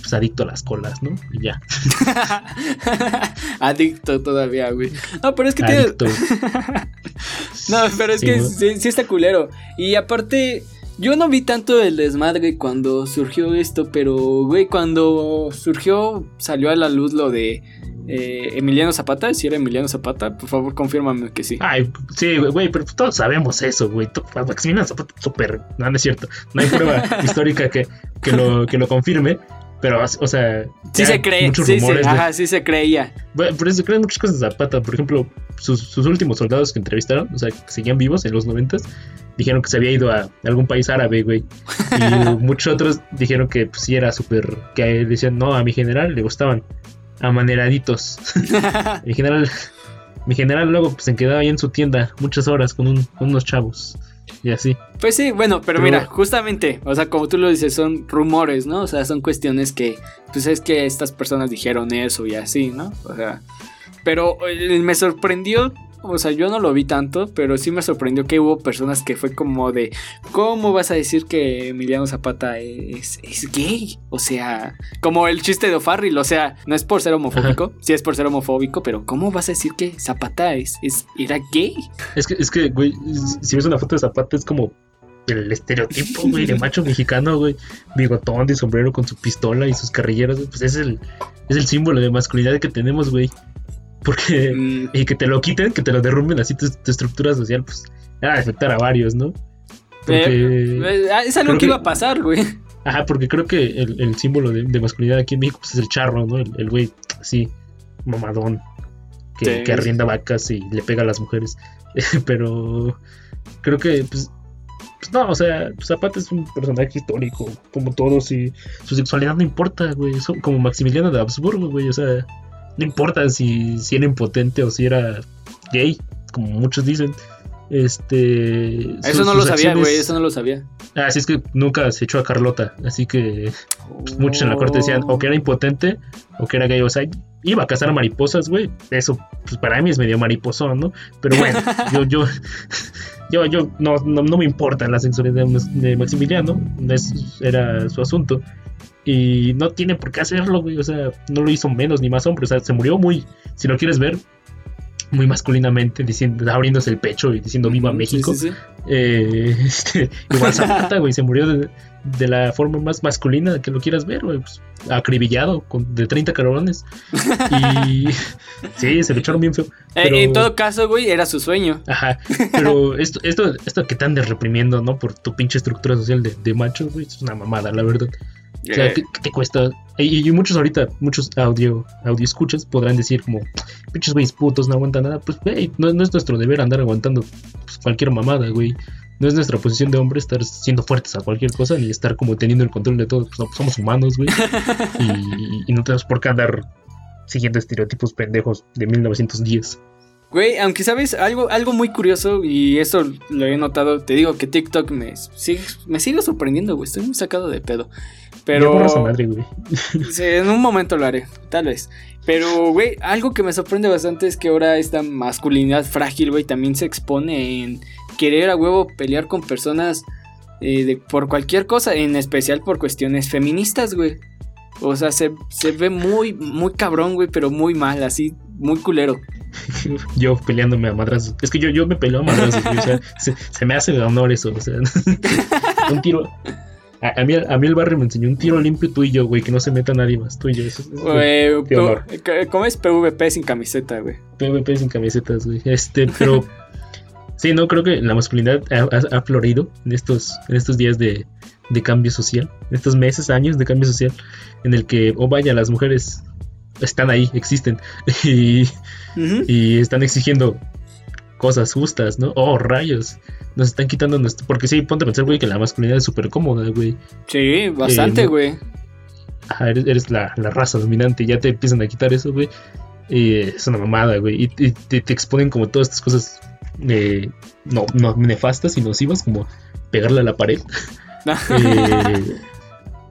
pues, adicto a las colas, ¿no? Y ya. [LAUGHS] adicto todavía, güey. No, pero es que tiene... [LAUGHS] no, pero es que sí está culero. Y aparte yo no vi tanto el desmadre cuando surgió esto, pero, güey, cuando surgió, salió a la luz lo de eh, Emiliano Zapata. Si era Emiliano Zapata, por favor, confírmame que sí. Ay, sí, güey, pero todos sabemos eso, güey. Emiliano Zapata, súper. No, no es cierto. No hay prueba [LAUGHS] histórica que, que, lo, que lo confirme. Pero, o sea. Sí se cree, sí, sí, ajá, sí se creía. Bueno, pero se creen muchas cosas de Zapata. Por ejemplo, sus, sus, últimos soldados que entrevistaron, o sea, que seguían vivos en los noventas, dijeron que se había ido a algún país árabe, güey. Y [LAUGHS] muchos otros dijeron que pues, sí era súper. Que decían, no, a mi general le gustaban amaneraditos. [LAUGHS] mi general. Mi general luego pues, se quedaba ahí en su tienda muchas horas con, un, con unos chavos y así. Pues sí, bueno, pero, mira, justamente, o sea, como tú lo dices, son rumores, ¿no? O sea, son cuestiones que, pues es que estas personas dijeron eso y así, ¿no? O sea, pero eh, me sorprendió o sea, yo no lo vi tanto, pero sí me sorprendió que hubo personas que fue como de, ¿cómo vas a decir que Emiliano Zapata es, gay? O sea, como el chiste de O'Farrill, o sea, no es por ser homofóbico, sí es por ser homofóbico, pero ¿cómo vas a decir que Zapata es, es era gay? Es que, es que, güey, si ves una foto de Zapata es como el estereotipo, güey, de macho mexicano, güey, bigotón de sombrero con su pistola y sus carrilleras, pues es el, es el símbolo de masculinidad que tenemos, güey. Porque. Mm. Y que te lo quiten, que te lo derrumben así tu, estructura social, pues. Va a afectar a varios, ¿no? Porque. Eh, eh, es algo que, iba a pasar, güey. Ajá, porque creo que el, símbolo de, masculinidad aquí en México pues, es el charro, ¿no? El güey, así, mamadón. Que, que arrienda vacas y le pega a las mujeres. [LAUGHS] Pero creo que, pues, pues no, o sea, Zapata es un personaje histórico, como todos, y su sexualidad no importa, güey. Como Maximiliano de Habsburgo, güey, o sea, no importa si, si era impotente o si era gay, como muchos dicen. Este. Eso no lo sabía, güey, eso no lo sabía. Así es que nunca se echó a Carlota. Así que pues, muchos en la corte decían o que era impotente o que era gay. O sea, iba a cazar mariposas, güey. Eso, pues para mí es medio mariposón, ¿no? Pero bueno, [LAUGHS] yo, yo, yo, yo no, no, me importa la sexualidad de Maximiliano. Es, era su asunto. Y no tiene por qué hacerlo, güey. O sea, no lo hizo menos ni más hombre. O sea, se murió muy, si lo quieres ver, muy masculinamente, diciendo, abriéndose el pecho y diciendo viva México. Eh, [LAUGHS] este, igual Zapata, güey, se murió de, la forma más masculina que lo quieras ver, güey. Pues, acribillado con, de 30 carones. Y [LAUGHS] sí, se lo echaron bien feo. Eh, en todo caso, güey, era su sueño. Ajá. Pero esto, esto, esto que te andes reprimiendo, ¿no? Por tu pinche estructura social de, de macho, güey, es una mamada, la verdad. O sea, ¿qué, te cuesta? Y, muchos ahorita, muchos audio, audio escuchas podrán decir como, pinches güeyes putos, no aguantan nada. Pues, güey, no, es nuestro deber andar aguantando pues, cualquier mamada, güey. No es nuestra posición de hombre estar siendo fuertes a cualquier cosa, ni estar como teniendo el control de todo. Pues, no, pues, somos humanos, güey. [LAUGHS] y, y no tenemos por qué andar siguiendo estereotipos pendejos de 1910. Güey, aunque sabes, algo, algo muy curioso, y eso lo he notado, te digo que TikTok me sigue, me sigue sorprendiendo, güey. Estoy muy sacado de pedo. Pero. Madre, güey. En un momento lo haré, tal vez. Pero, güey, algo que me sorprende bastante es que ahora esta masculinidad frágil, güey, también se expone en querer a huevo pelear con personas eh, de, por cualquier cosa, en especial por cuestiones feministas, güey. O sea, se, se ve muy, muy cabrón, güey, pero muy mal, así, muy culero. [LAUGHS] yo peleándome a madrazos. Es que yo, yo me peleo a madrazos, o sea, se, me hace de honor eso, o sea, [LAUGHS] un tiro. A, mí, a mí el barrio me enseñó un tiro limpio tú y yo, güey, que no se meta nadie más, tú y yo. Eso, ¿Cómo es PvP sin camiseta, güey? PvP sin camisetas, güey. Este, pero... [LAUGHS] sí, no, creo que la masculinidad ha, florido en estos, en estos días de, de cambio social, en estos meses, años de cambio social, en el que, oh vaya, las mujeres están ahí, existen. [LAUGHS] Y, y están exigiendo cosas justas, ¿no? Oh, rayos. Nos están quitando nuestro. Porque sí, ponte a pensar, güey, que la masculinidad es súper cómoda, güey. Sí, bastante, eh, güey. eres, la, raza dominante y ya te empiezan a quitar eso, güey. Y es una mamada, güey. Y, te, exponen como todas estas cosas eh, no, no nefastas y nocivas, como pegarle a la pared. [LAUGHS]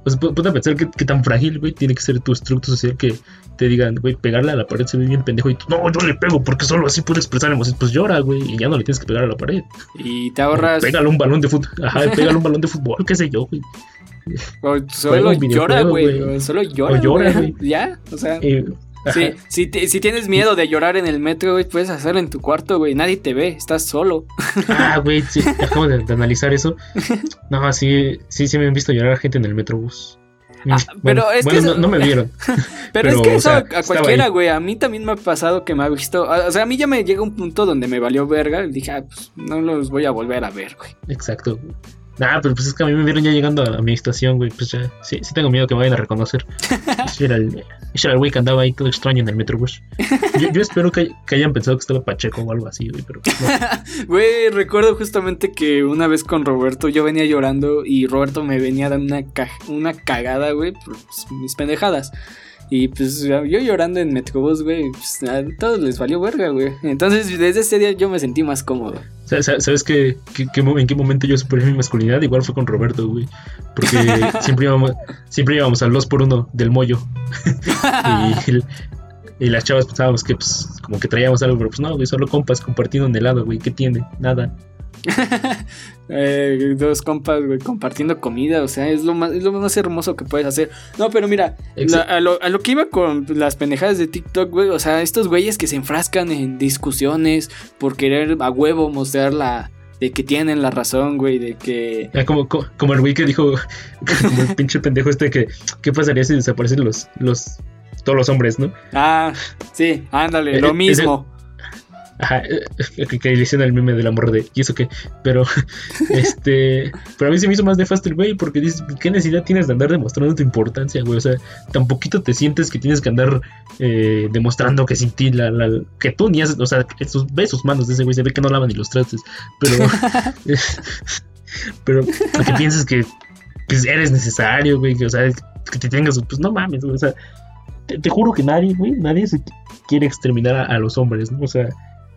pues ponte a pensar qué tan frágil, güey, tiene que ser tu estructura social que te digan, güey, pegarle a la pared se ve bien pendejo y tú, no, yo le pego porque solo así puedo expresar emociones. Pues llora, güey, y ya no le tienes que pegar a la pared. Y te ahorras. Pégale un balón de fútbol, ajá, [LAUGHS] pégale un balón de fútbol, qué sé yo, güey. O solo llora, güey. Solo llora. O llora, güey. Ya, o sea. Eh, sí, [LAUGHS] si, si, tienes miedo de llorar en el metro, güey, puedes hacerlo en tu cuarto, güey. Nadie te ve, estás solo. Ah, güey, sí, [LAUGHS] acabo de, de, analizar eso. No, sí, sí, sí me han visto llorar gente en el metrobús. Ah, pero es que no, me vieron. [LAUGHS] pero, es que eso a cualquiera, güey. A mí también me ha pasado que me ha visto. O sea, a mí ya me llega un punto donde me valió verga. Y dije, ah, pues no los voy a volver a ver, güey. Exacto. Nah, pero pues es que a mí me vieron ya llegando a, mi estación, güey. Pues ya, sí, sí tengo miedo que me vayan a reconocer. [LAUGHS] era el, el güey que andaba ahí todo extraño en el Metrobús. Yo, yo espero que, hayan pensado que estaba Pacheco o algo así, güey, pero pues, [LAUGHS] Güey, recuerdo justamente que una vez con Roberto yo venía llorando y Roberto me venía dando una, una cagada, güey, por pues, mis pendejadas. Y pues yo llorando en Metrobús, güey, pues a todos les valió verga, güey. Entonces desde ese día yo me sentí más cómodo. ¿Sabes qué, en qué momento yo superé mi masculinidad? Igual fue con Roberto, güey. Porque [LAUGHS] siempre íbamos, siempre íbamos al 2 por 1 del mollo. [LAUGHS] y, las chavas pensábamos que pues como que traíamos algo, pero pues no, güey, solo compas compartiendo un helado, güey. ¿Qué tiene? Nada. [LAUGHS] Eh, dos compas, güey, compartiendo comida, o sea, es lo, más, es lo más hermoso que puedes hacer. No, pero mira, a, lo, a, lo, que iba con las pendejadas de TikTok, güey, o sea, estos güeyes que se enfrascan en discusiones por querer a huevo mostrar la, de que tienen la razón, güey, de que... como, como, el güey que dijo, [LAUGHS] como el pinche pendejo este que, ¿qué pasaría si desaparecen los, los, todos los hombres, no? Ah, sí, ándale, lo mismo. Ajá, eh, que, le hicieron el meme del amor de. ¿Y eso qué? Pero, [LAUGHS] este. Pero a mí se me hizo más nefasto el güey, porque dices, ¿qué necesidad tienes de andar demostrando tu importancia, güey? O sea, tan poquito te sientes que tienes que andar eh, demostrando que sin ti, la, que tú ni haces. O sea, esos, ves sus manos de ese güey, se ve que no lavan ni los trastes. Pero. [LAUGHS] [LAUGHS] pero, que pienses que pues, eres necesario, güey, que, o sea, que te tengas. Pues no mames, güey, o sea. Te, juro que nadie, güey, nadie se quiere exterminar a, a los hombres, ¿no? O sea,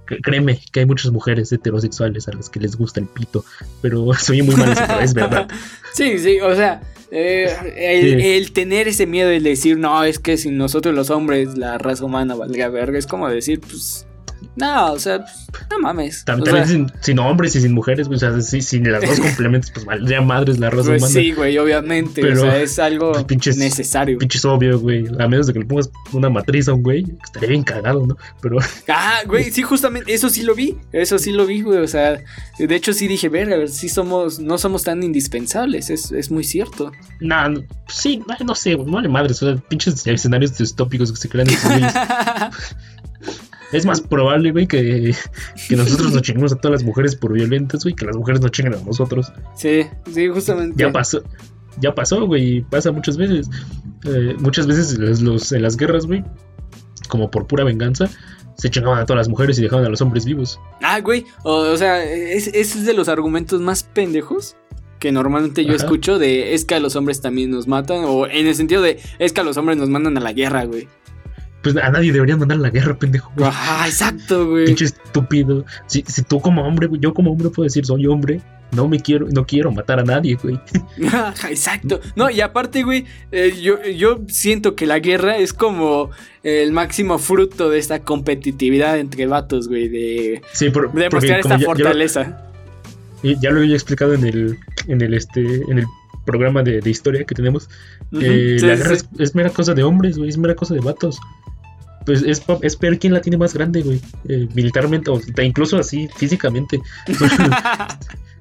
créeme que hay muchas mujeres heterosexuales a las que les gusta el pito, pero [LAUGHS] soy muy mal, es verdad. [LAUGHS] Sí, sí, o sea, eh, el, tener ese miedo de decir, no, es que si nosotros los hombres, la raza humana valga verga, es como decir, pues, no, o sea, no mames. También, sin, hombres y sin mujeres, o sea, sin las dos [LAUGHS] complementos, pues valdría madres la raza pues humana. Sí, güey, obviamente. Pero, o sea, es algo pues, necesario. Pinches obvio, güey. A menos de que le pongas una matriz a un güey, estaría bien cagado, ¿no? Pero. [LAUGHS] Ah, güey, sí, justamente, eso sí lo vi. Eso sí lo vi, güey. O sea, de hecho sí dije, verga, a ver, sí somos, no somos tan indispensables. Es, es muy cierto. Nah, no, sí, no sé, no vale madres. O sea, pinches escenarios distópicos que se crean en [LAUGHS] Es más probable, güey, que, nosotros nos chinguemos a todas las mujeres por violentas, güey, que las mujeres nos chinguen a nosotros. Sí, sí, justamente. Ya pasó, ya pasó, güey, pasa muchas veces. Eh, muchas veces los, en las guerras, güey, como por pura venganza, se chingaban a todas las mujeres y dejaban a los hombres vivos. Ah, güey, o, sea, ese es de los argumentos más pendejos que normalmente yo escucho de es que a los hombres también nos matan, o en el sentido de es que a los hombres nos mandan a la guerra, güey. Pues a nadie debería mandar a la guerra, pendejo. Ah, exacto, güey. Pinche estúpido. Si, si tú como hombre, güey, yo como hombre puedo decir, soy hombre, no me quiero, no quiero matar a nadie, güey. [LAUGHS] Exacto. No, y aparte, güey, eh, yo, yo siento que la guerra es como el máximo fruto de esta competitividad entre vatos, güey, de, Sí, por, de mostrar esta ya- ya lo- fortaleza. Y ya lo había explicado en el, en el este, en el programa de, de historia que tenemos. Sí, la guerra sí. es, es mera cosa de hombres, güey, es mera cosa de vatos. Pues es, es ver quién la tiene más grande, güey. eh, militarmente, o incluso así, físicamente. [LAUGHS]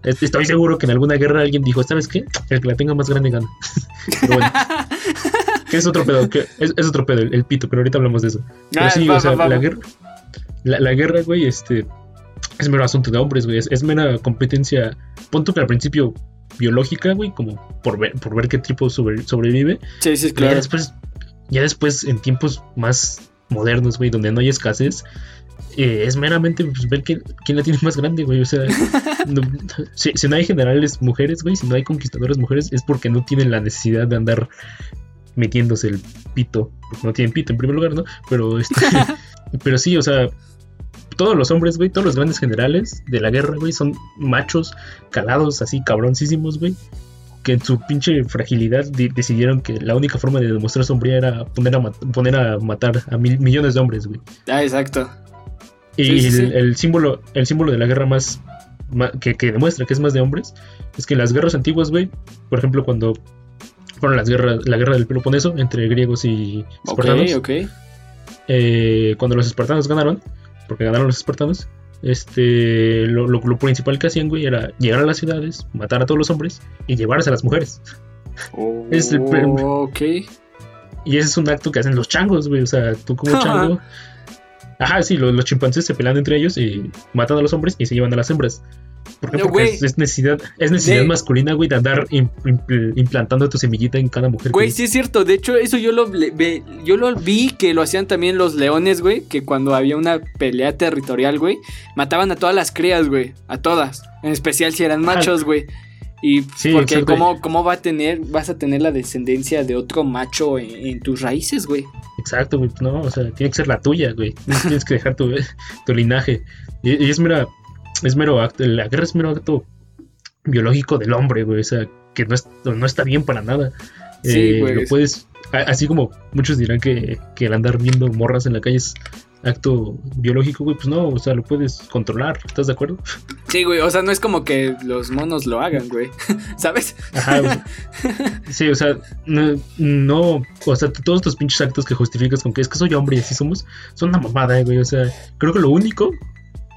Es- Estoy seguro que en alguna guerra alguien dijo, ¿sabes qué? El que la tenga más grande gana. [LAUGHS] Pero bueno. que es otro pedo, que es, es otro pedo, el, el pito, pero ahorita hablamos de eso. Pero Ah, sí, va, o sea, va, va, la guerra, la, la guerra, güey, este, es mero asunto de hombres, güey. Es, es mera competencia, punto que al principio biológica, güey, como por ver, por ver qué tipo sobre- sobrevive. Sí, sí, Ya claro. después, ya después, en tiempos más modernos, güey, donde no hay escasez, eh, es meramente pues, ver quién, quién la tiene más grande, güey. O sea, [LAUGHS] no- si, si no hay generales mujeres, güey, si no hay conquistadoras mujeres, es porque no tienen la necesidad de andar metiéndose el pito. Porque no tienen pito en primer lugar, ¿no? Pero, este, [LAUGHS] pero sí, o sea, todos los hombres, güey, todos los grandes generales de la guerra, güey, son machos calados así cabroncísimos, güey. Que en su pinche fragilidad di- decidieron que la única forma de demostrar sombría era poner a, poner a matar a mil millones de hombres, güey. Ah, exacto. Y Sí, sí, el, sí. el símbolo, el símbolo de la guerra más, que, que demuestra que es más de hombres es que en las guerras antiguas, güey, por ejemplo, cuando fueron las guerras, la guerra del Peloponeso entre griegos y espartanos, eh, cuando los espartanos ganaron, porque ganaron los espartanos, este, lo, lo- lo principal que hacían, güey, era llegar a las ciudades, matar a todos los hombres y llevarse a las mujeres. [LAUGHS] Es el Ok. Y ese es un acto que hacen los changos, güey. O sea, tú como chango. Ajá, sí, los, los chimpancés se pelean entre ellos y matan a los hombres y se llevan a las hembras. ¿Por qué? No, Porque es, es necesidad, es necesidad De- masculina, güey, de andar im- impl- implantando tu semillita en cada mujer. Güey, sí es cierto. De hecho, eso yo lo, yo lo vi que lo hacían también los leones, güey. Que cuando había una pelea territorial, güey, mataban a todas las crías, güey. A todas. En especial si eran machos, güey. Y Sí, porque exacto. ¿cómo, cómo va a tener, vas a tener la descendencia de otro macho en, en tus raíces, güey. Exacto, güey. No, o sea, tiene que ser la tuya, güey. Tienes, que dejar tu, [LAUGHS] tu linaje. Y, y es mera. Es mero acto. La guerra es mero acto biológico del hombre, güey. O sea, que no, es- no está bien para nada. Sí, Eh, güey. Lo puedes. a- Así como muchos dirán que, que el andar viendo morras en la calle es acto biológico, güey. Pues no, o sea, lo puedes controlar. ¿Estás de acuerdo? Sí, güey. O sea, no es como que los monos lo hagan, güey. [LAUGHS] ¿Sabes? Ajá, güey. Sí, o sea, no, no, o sea, todos estos pinches actos que justificas con que es que soy hombre y así somos, son una mamada, güey. O sea, creo que lo único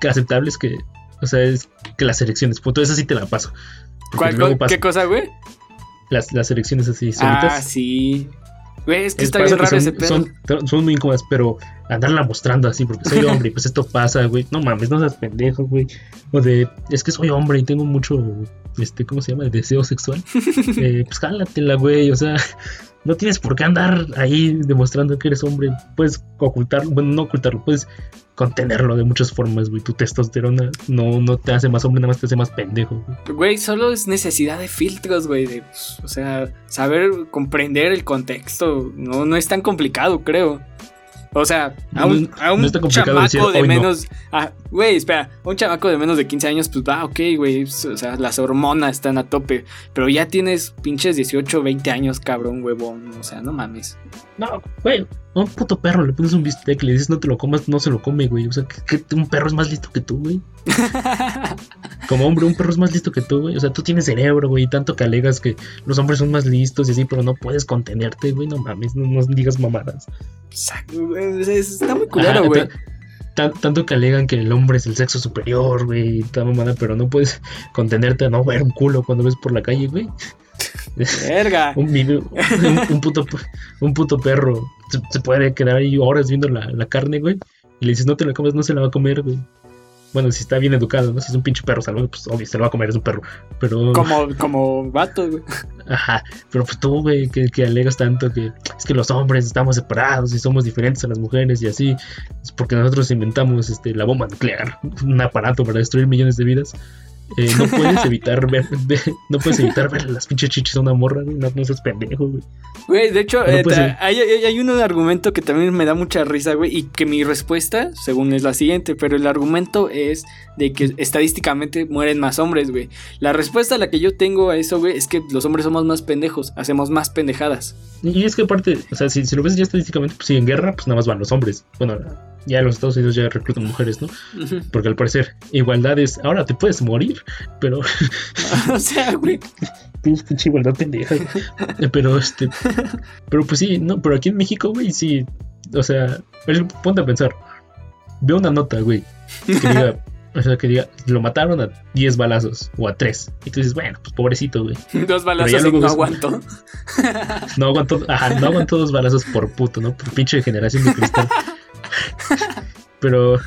que aceptable es que, o sea, es que las elecciones, puto, esa sí te la paso. ¿Cuál- ¿Qué cosa, güey? las, las elecciones así Ah, solitas. sí. Güey, es que es- está bien raro ese pedo. son, son muy incómodas, pero andarla mostrando así, porque soy [LAUGHS] hombre y pues esto pasa, güey. No mames, no seas pendejo, güey. O de, es que soy hombre y tengo mucho, este, ¿cómo se llama? Deseo sexual. [LAUGHS] Eh, pues jálatela, güey. O sea, no tienes por qué andar ahí demostrando que eres hombre. Puedes ocultarlo, bueno, no ocultarlo, puedes contenerlo de muchas formas, güey. Tu testosterona no, no te hace más hombre, nada más te hace más pendejo, güey. Güey, solo es necesidad de filtros, güey. de, pues, o sea, saber comprender el contexto. No, no es tan complicado, creo. O sea, a No, un, no- a un no chamaco decir, de "Hoy no". menos. ah, Güey, espera. Un chamaco de menos de 15 años, pues va, ok, güey. O sea, las hormonas están a tope. Pero ya tienes pinches 18, 20 años, cabrón, huevón. O sea, no mames. No, güey, a un puto perro le pones un bistec y le dices no te lo comas, no se lo come, güey. O sea, que, que un perro es más listo que tú, güey. [LAUGHS] Como hombre, un perro es más listo que tú, güey. O sea, tú tienes cerebro, güey, y tanto que alegas que los hombres son más listos y así, pero no puedes contenerte, güey. No mames, no, no digas mamadas. Exacto, Está muy culero, güey. ta- tan- tanto que alegan que el hombre es el sexo superior, güey, y toda mamada, pero no puedes contenerte a no ver un culo cuando ves por la calle, güey. Verga. [LAUGHS] un, video- un, un puto, un puto perro se, se puede quedar ahí horas viendo la, la carne, güey. Y le dices, no te la comes, no se la va a comer, güey. Bueno, si está bien educado, ¿no? Si es un pinche perro salvaje, pues obvio, se lo va a comer, es un perro. Pero, Como, como vato, güey. ajá, pero pues tú, güey, que, que alegas tanto que es que los hombres estamos separados y somos diferentes a las mujeres y así. Es porque nosotros inventamos este, la bomba nuclear, un aparato para destruir millones de vidas. Eh, no puedes evitar ver, no puedes evitar ver las pinches chichis de una morra, güey. No, no seas pendejo, güey. Güey, de hecho, eh, ta- hay, hay- hay un argumento que también me da mucha risa, güey, y que mi respuesta, según es la siguiente, pero el argumento es de que estadísticamente mueren más hombres, güey. La respuesta a la que yo tengo a eso, güey, es que los hombres somos más pendejos, hacemos más pendejadas. Y es que aparte, o sea, si, si lo ves ya estadísticamente, pues sí, en guerra, pues nada más van los hombres. Bueno, ya los Estados Unidos ya reclutan mujeres, ¿no? Porque al parecer, igualdad es, ahora te puedes morir, pero [LAUGHS] [LAUGHS] o sea, güey. Pinche pinche igualdad pendeja. [LAUGHS] Pero este. Pero pues sí, no, pero aquí en México, güey, sí. O sea, pero ponte a pensar. Veo una nota, güey. Que diga. O sea, que diga, lo mataron a 10 balazos o a 3. Y tú dices, bueno, pues pobrecito, güey. Dos balazos y no ves- aguanto. No aguantó, ajá, no aguantó dos balazos por puto, ¿no? Por pinche generación de cristal. [LAUGHS] Pero.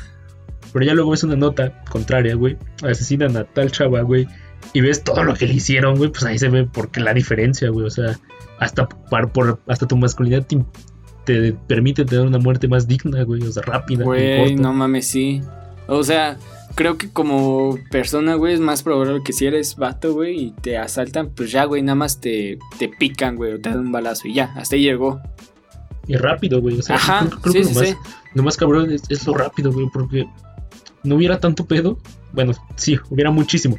Pero ya luego ves una nota contraria, güey. Asesinan a tal chava, güey. Y ves todo lo que le hicieron, güey. Pues ahí se ve porque la diferencia, güey. O sea, hasta, por, hasta tu masculinidad te, te permite tener una muerte más digna, güey. O sea, rápida. Güey, no mames, sí. O sea, creo que como persona, güey, es más probable que si eres vato, güey, y te asaltan, pues ya, güey, nada más te, te pican, güey, o te dan un balazo y ya, hasta ahí llegó. Y rápido, güey. O sea, Ajá, creo, creo sí, que sí. Lo más cabrón es, es lo rápido, güey. Porque no hubiera tanto pedo. Bueno, sí, hubiera muchísimo.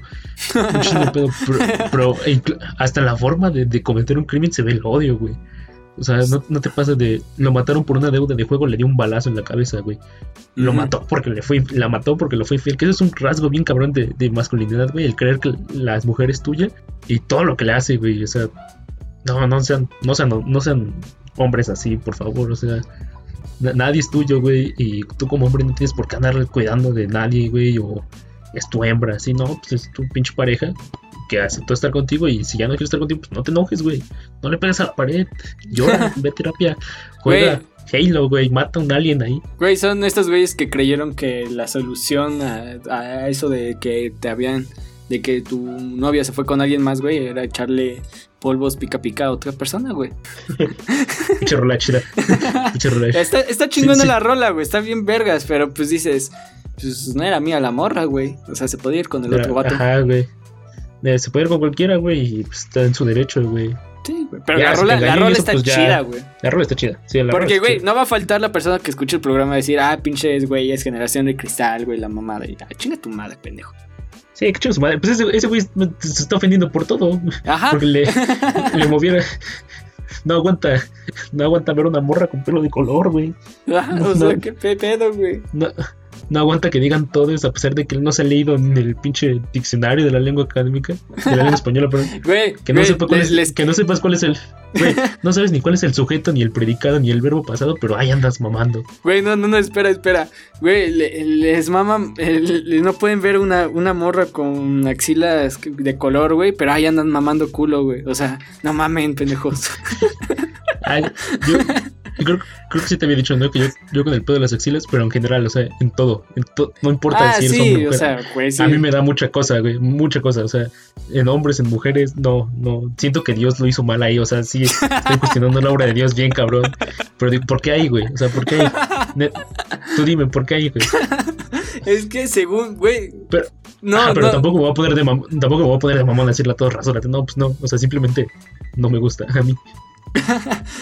Muchísimo pedo. [LAUGHS] Pero, pero hasta la forma de, de cometer un crimen se ve el odio, güey. O sea, no, no te pasa de. Lo mataron por una deuda de juego, le dio un balazo en la cabeza, güey. Lo mató porque le fue. La mató porque lo fue infiel. Que eso es un rasgo bien cabrón de, de masculinidad, güey. El creer que la mujer es tuya y todo lo que le hace, güey. O sea, no, no sean, no sean, no sean hombres así, por favor. O sea, nadie es tuyo, güey. Y tú como hombre no tienes por qué andar cuidando de nadie, güey. O es tu hembra, así, no, pues es tu pinche pareja que aceptó estar contigo. Y si ya no quiere estar contigo, pues no te enojes, güey. No le pegues a la pared, llora, [LAUGHS] ve a terapia, juega Halo, güey, mata a un alien ahí. Güey, son estos güeyes que creyeron que la solución a, a eso de que te habían. De que tu novia se fue con alguien más, güey, era echarle polvos pica pica a otra persona, güey. [LAUGHS] Pinche rola chida. Pinche rola chida. Está, está chingona sí. la rola, güey, está bien vergas, pero pues dices, pues no era mía la morra, güey. O sea, se podía ir con el otro vato. Ajá, güey. Eh, Se puede ir con cualquiera, güey, y pues, está en su derecho, güey. Sí, güey. Pero Ya, la rola, la rola eso, está pues, chida, güey. La rola está chida. Sí, la Porque, güey, no va a faltar la persona que escuche el programa decir, ah, pinches, güey, es generación de cristal, güey, la mamada. Y, ah, chinga tu madre, pendejo. Su madre. Pues ese, ese güey se está ofendiendo por todo. Ajá. Porque le, [LAUGHS] le moviera. No aguanta. No aguanta ver una morra con pelo de color, güey. Ajá, [LAUGHS] o No. sea, qué pe- pedo, güey. No, no aguanta que digan todo eso, a pesar de que él no se ha leído en el pinche diccionario de la lengua académica. De la lengua española, perdón. [LAUGHS] Güey, Que no, güey, sepa cuál les- es- les- que no sepas cuál es el. Güey, no sabes ni cuál es el sujeto, ni el predicado, ni el verbo pasado, pero ahí andas mamando. Güey, no, no, no, espera, espera. Güey, le- les maman, no pueden ver una, una morra con axilas de color, güey, pero ahí andan mamando culo, güey. O sea, no mamen, pendejos. Ay, yo creo, creo que sí te había dicho, ¿no? Que yo, yo con el pedo de las axilas, pero en general, o sea, en todo. En to- no importa ah, si eres sí, hombre o sea, güey, sí. A mí me da mucha cosa, güey, mucha cosa, o sea, en hombres, en mujeres, no, no, siento que Dios lo hizo mal ahí, o sea, sí, estoy cuestionando la obra de Dios bien cabrón, pero digo, ¿por qué ahí, güey? O sea, ¿por qué ahí? Tú dime, ¿por qué ahí, güey? Es que según, güey, Pero, no, ajá, pero no. tampoco me voy a poner de mam- tampoco me voy a poner de mamón a decirle a todos, rasúrate, no, pues no, o sea, simplemente no me gusta a mí.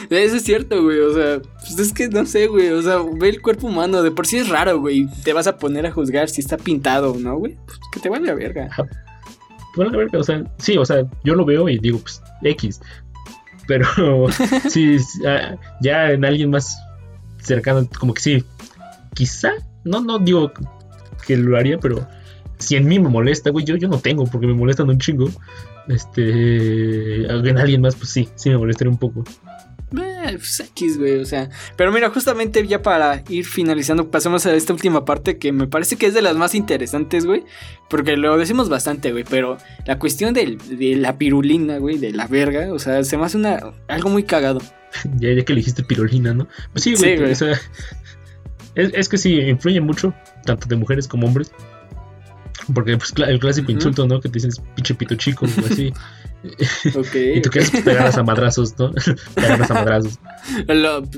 Eso es cierto, güey. O sea, pues es que no sé, güey. O sea, ve el cuerpo humano. De por sí es raro, güey. Te vas a poner a juzgar si está pintado o no, güey. Pues que te vaya a verga. Bueno, a ver, o sea, sí, o sea, yo lo veo y digo, pues, X. Pero [LAUGHS] sí, ah, ya en alguien más cercano, como que sí, quizá, no, no digo que lo haría, pero si en mí me molesta, güey, yo, yo no tengo, porque me molestan un chingo. Este, en alguien más, pues sí, sí me molestaría un poco. Eh, pues X, güey, o sea. Pero mira, justamente ya para ir finalizando, pasemos a esta última parte que me parece que es de las más interesantes, güey. Porque lo decimos bastante, güey. Pero la cuestión del- de la pirulina, güey, de la verga, o sea, se me hace una, algo muy cagado. [LAUGHS] Ya, ya que elegiste pirulina, ¿no? Pues sí, güey, Sí, güey. o sea, es, es que sí, influye mucho, tanto de mujeres como hombres. Porque pues, el clásico insulto, ¿no? Que te dicen es pinche pito chico o así. [LAUGHS] Okay, y tú quieres pegarlas a madrazos, ¿no? [LAUGHS] pegarlas a madrazos.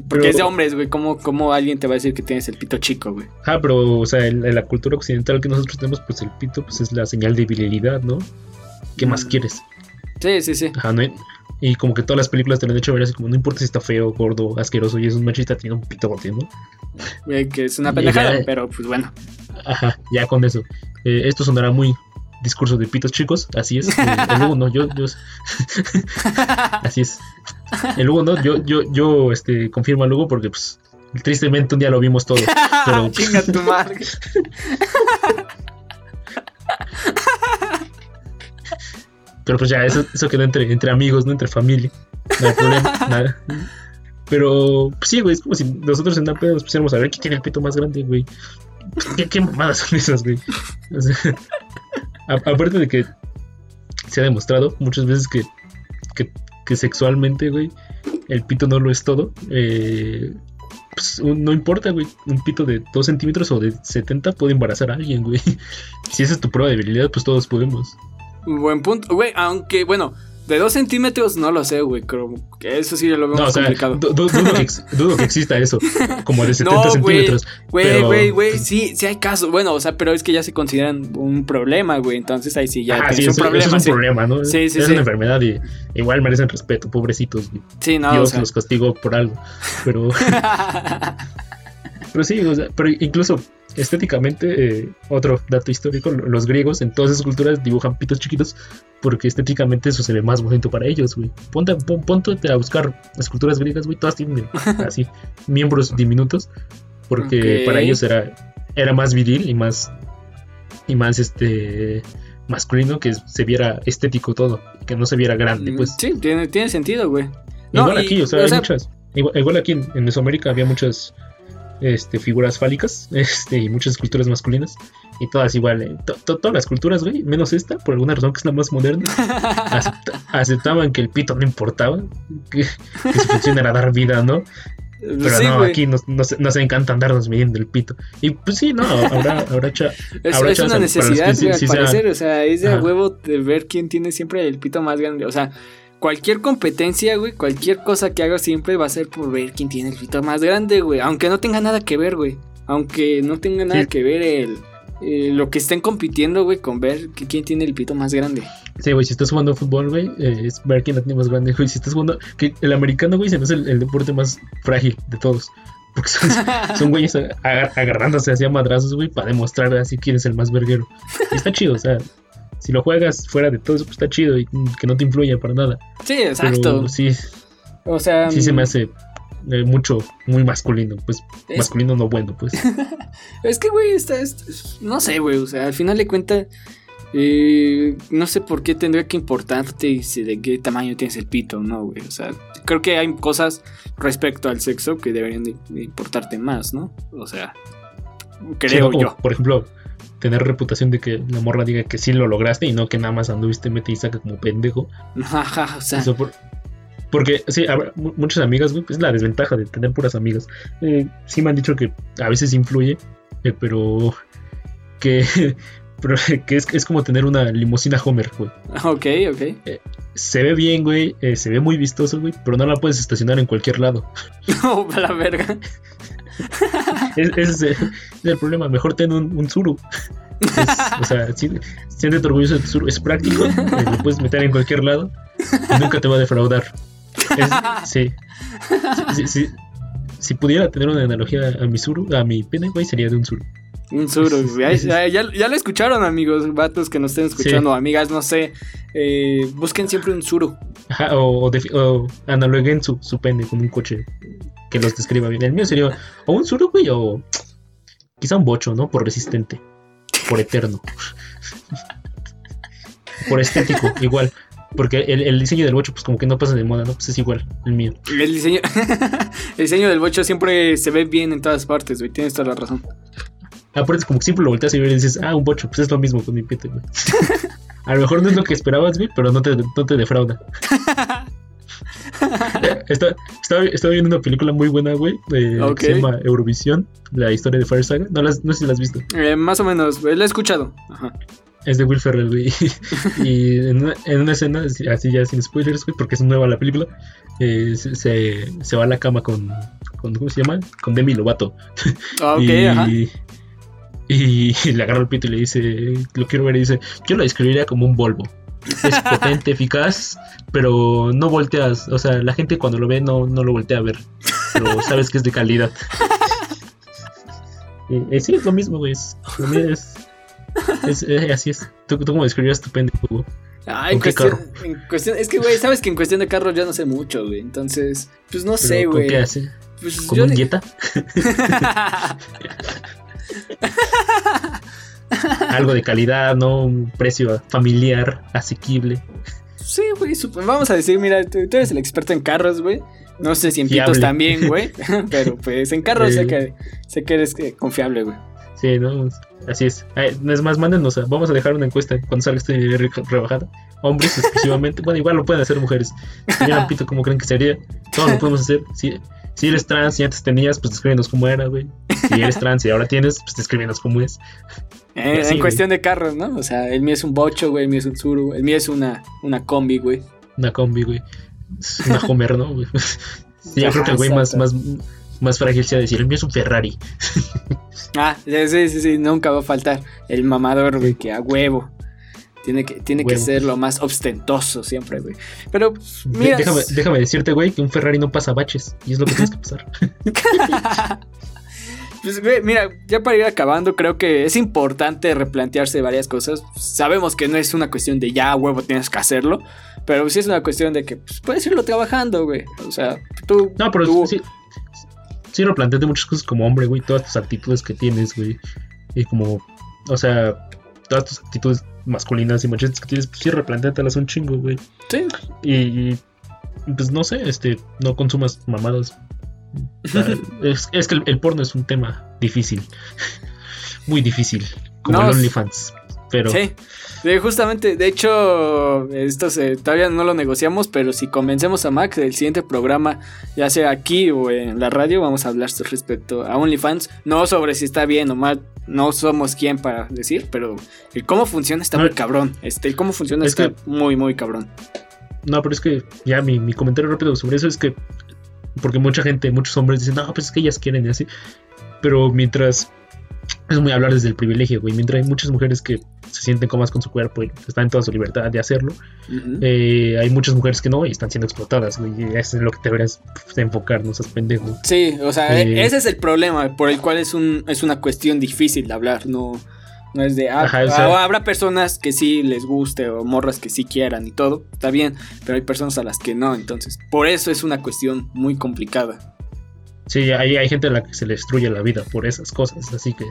porque es de hombres, güey. ¿Cómo, ¿Cómo, alguien te va a decir que tienes el pito chico, güey? Ah, pero, o sea, en, la cultura occidental que nosotros tenemos, pues el pito pues, es la señal de virilidad, ¿no? ¿Qué más mm. quieres? Sí, sí, sí. Ajá, ¿no? Y como que todas las películas te lo han hecho ver así como, no importa si está feo, gordo, asqueroso, y es un machista tiene un pito golpeando. que es una pendejada, pero pues bueno. Ajá, ya con eso. Eh, esto sonará muy discurso de pitos chicos, así es. El, Lugo no, yo, yo [LAUGHS] así es. El Lugo no, yo, yo, yo este, confirmo al Lugo porque pues tristemente un día lo vimos todo. Pero, [LAUGHS] Chinga tu madre. [LAUGHS] Pero pues ya, eso, eso quedó entre, entre amigos, no entre familia. No hay problema, [LAUGHS] nada. Pero, pues sí, güey, es como si nosotros en peda nos pusiéramos a ver quién tiene el pito más grande, güey. ¿Qué, qué mamadas son esas, güey? O sea, [LAUGHS] aparte de que se ha demostrado muchas veces que, que, sexualmente, güey, el pito no lo es todo. Eh, pues no importa, güey. Un pito de 2 centímetros o de 70 puede embarazar a alguien, güey. [LAUGHS] Si esa es tu prueba de debilidad, pues todos podemos. Buen punto, güey. Aunque, bueno, de 2 centímetros no lo sé, güey. Creo que eso sí lo veo no, más complicado. [LAUGHS] dudo, que, exista eso. Como de 70 centímetros. Güey, güey, güey. Sí, sí hay casos. Bueno, o sea, pero es que ya se consideran un problema, güey. Entonces ahí sí ya sí, un problema. es un problema, ¿no? Sí, sí, es una enfermedad y igual merecen respeto, pobrecitos. Sí, no. Dios los castigó por algo. Pero. [LAUGHS] [LAUGHS] pero sí, o sea, pero incluso estéticamente, eh, otro dato histórico, los griegos en todas esas culturas dibujan pitos chiquitos porque estéticamente eso se ve más bonito para ellos, güey. Ponte, ponte a buscar esculturas griegas, güey, todas tienen [LAUGHS] así miembros diminutos porque para ellos era, era más viril y más y más este masculino que se viera estético todo, que no se viera grande, mm, pues. Sí, tiene, tiene sentido, güey. igual aquí, o sea, hay muchas. Igual, aquí en Mesoamérica había muchas este, figuras fálicas [LAUGHS] este, y muchas esculturas masculinas. Y todas igual, eh, todas las culturas, güey, menos esta, por alguna razón que es la más moderna, [LAUGHS] aceptaban que el pito no importaba, que, su función era dar vida, ¿no? Pero no, aquí nos, nos, encanta andarnos midiendo el pito. Y pues sí, no, habrá, habrá, es, una necesidad, al parecer, o sea, es de huevo de ver quién tiene siempre el pito más grande. O sea, cualquier competencia, güey, cualquier cosa que haga siempre va a ser por ver quién tiene el pito más grande, güey. Aunque no tenga nada que ver, güey. Aunque no tenga nada que ver el, eh, lo que estén compitiendo, güey, con ver quién tiene el pito más grande. Sí, güey, si estás jugando fútbol, güey, eh, es ver quién la tiene más grande, güey. Si estás jugando. Que el americano, güey, se me hace el, deporte más frágil de todos. Porque son, [LAUGHS] son güeyes agarrándose hacia madrazos, güey, para demostrar así quién es el más verguero. Y está chido, o sea, si lo juegas fuera de todo eso, pues está chido y que no te influya para nada. Sí, exacto. sí. O sea. Sí se me mm, hace eh, mucho, muy masculino. Pues masculino no bueno, pues. [LAUGHS] es que, güey, está, no sé, güey. O sea, al final de cuentas. Eh, no sé por qué tendría que importarte de qué tamaño tienes el pito, ¿no, güey? O sea, creo que hay cosas respecto al sexo que deberían de, importarte más, ¿no? O sea, creo yo. Por ejemplo, tener reputación de que la morra diga que sí lo lograste y no que nada más anduviste mete y saca como pendejo. [LAUGHS] O sea. porque sí, muchas amigas, güey, pues es la desventaja de tener puras amigas. Eh, sí me han dicho que a veces influye, eh, pero [LAUGHS] que, pero que es, es, como tener una limusina Homer, güey. [LAUGHS] Ok, ok. Eh, se ve bien, güey, se ve muy vistoso, güey, pero no la puedes estacionar en cualquier lado. No, para la verga. [LAUGHS] ese es, el problema. Mejor ten un, un Zuru. o sea, siéntete orgulloso de tu Zuru. Es práctico, [LAUGHS] eh, lo puedes meter en cualquier lado y nunca te va a defraudar. sí. Si pudiera tener una analogía a mi Zuru, a mi pene, güey, sería de un Zuru. Un Zuru, ya, ya, lo escucharon, amigos, vatos que nos estén escuchando, amigas, no sé. Eh, busquen siempre un Zuru. o, o, analoguen su, su pene con un coche que los describa bien. El mío sería o un Zuru, güey, o quizá un bocho, ¿no? Por resistente, por eterno, [LAUGHS] por estético, igual. Porque el, diseño del bocho, pues como que no pasa de moda, ¿no? Pues es igual, el mío. El diseño, [LAUGHS] el diseño del bocho siempre se ve bien en todas partes, güey. Tienes toda la razón. Aparte, es como que siempre lo volteas y ver y dices, ah, un bocho, pues es lo mismo con mi pete, güey. [LAUGHS] A lo mejor no es lo que esperabas, güey, pero no te, no te defrauda. [LAUGHS] estaba, viendo una película muy buena, güey, que se llama Eurovisión, la historia de Fire Saga. No, no sé si la has visto. Eh, más o menos, la he escuchado. Ajá. Es de Will Ferrell, güey. [LAUGHS] y en una, en una escena, así ya sin spoilers, güey, porque es nueva la película, eh, se, se, se va a la cama con, con. ¿Cómo se llama? Con Demi Lovato. Ah, ok, [LAUGHS] y, ajá. y le agarra el pito y le dice, lo quiero ver, y dice, yo lo describiría como un Volvo. Es potente, eficaz, pero no volteas, o sea, la gente cuando lo ve no, no lo voltea a ver, pero sabes que es de calidad. [LAUGHS] Eh, eh, sí, es lo mismo, güey, es, es, es- eh, así es. ¿Tú, tú cómo describías tu pendejo? Ah, en ¿Con qué cuestión, en cuestión- es que, güey, sabes que en cuestión de carros yo no sé mucho, güey. Entonces, pues no sé, Pero, ¿con güey. qué hace? Pues ¿Con un dieta? [LAUGHS] [LAUGHS] [LAUGHS] Algo de calidad, ¿no? Un precio familiar, asequible. Sí, güey, vamos a decir, mira, tú, tú eres el experto en carros, güey. No sé si en pitos también, güey. [LAUGHS] [LAUGHS] pero pues en carros sé Sí. que, sé que eres eh, confiable, güey. Sí, ¿no? Así es. Es más, mándenos. a- Vamos a dejar una encuesta cuando salga este re- rebajada. Hombres exclusivamente. bueno, igual lo pueden hacer mujeres. Si tuvieran pito, ¿cómo creen que sería? Todo lo podemos hacer. Si, si eres trans y antes tenías, pues descríbenos cómo era, güey. Si eres trans y ahora tienes, pues descríbenos cómo es. Eh, Así, en cuestión de carros, ¿no? O sea, el mío es un bocho, güey, el mío es un suru, el mío es una, una combi, güey. Una combi, güey. Es Una Homer, ¿no? güey? Sí, yo Ajá, creo que el güey más, más, más frágil sea decir, el mío es un Ferrari. Ah, sí, sí, sí, nunca va a faltar el mamador, güey, que a huevo. Tiene que, tiene que ser lo más ostentoso siempre, güey. Pero, mira. déjame, déjame decirte, güey, que un Ferrari no pasa baches. Y es lo que tienes que pasar. [LAUGHS] [LAUGHS] Pues, güey, mira, ya para ir acabando, creo que es importante replantearse varias cosas. Sabemos que no es una cuestión de ya, huevo, tienes que hacerlo. Pero sí es una cuestión de que pues, puedes irlo trabajando, güey. O sea, tú. No, pero tú- sí, sí replanteate muchas cosas como hombre, güey, todas tus actitudes que tienes, güey. Y como, o sea, todas tus actitudes masculinas y machistas que tienes, pues sí un chingo, güey. Sí, Y, pues no sé, este, no consumas mamadas. [LAUGHS] Es, es que el, el porno es un tema difícil. Muy difícil. Como No, el OnlyFans. Pero Sí, sí, justamente, de hecho, esto se, todavía no lo negociamos, pero si convencemos a Max, el siguiente programa, ya sea aquí o en la radio, vamos a hablar respecto a OnlyFans, no sobre si está bien o mal, no somos quien para decir, pero el cómo funciona está muy cabrón, este, el cómo funciona Es está que- muy, muy cabrón. No, pero es que ya mi, mi comentario rápido sobre eso es que. Porque mucha gente, muchos hombres dicen, no, pues es que ellas quieren y así. Pero mientras. Es muy hablar desde el privilegio, güey. Mientras hay muchas mujeres que se sienten cómodas con su cuerpo y están en toda su libertad de hacerlo, eh, hay muchas mujeres que no y están siendo explotadas, güey. Y eso es lo que deberías pues, enfocar, no seas pendejo. Sí, o sea, Eh, e- ese es el problema por el cual es, un, es una cuestión difícil de hablar, no, no es de, ah, Ajá, o sea- ah, habrá personas que sí les guste o morras que sí quieran y todo, está bien, pero hay personas a las que no, entonces, por eso es una cuestión muy complicada. Sí, hay, hay gente a la que se le destruye la vida por esas cosas. Así que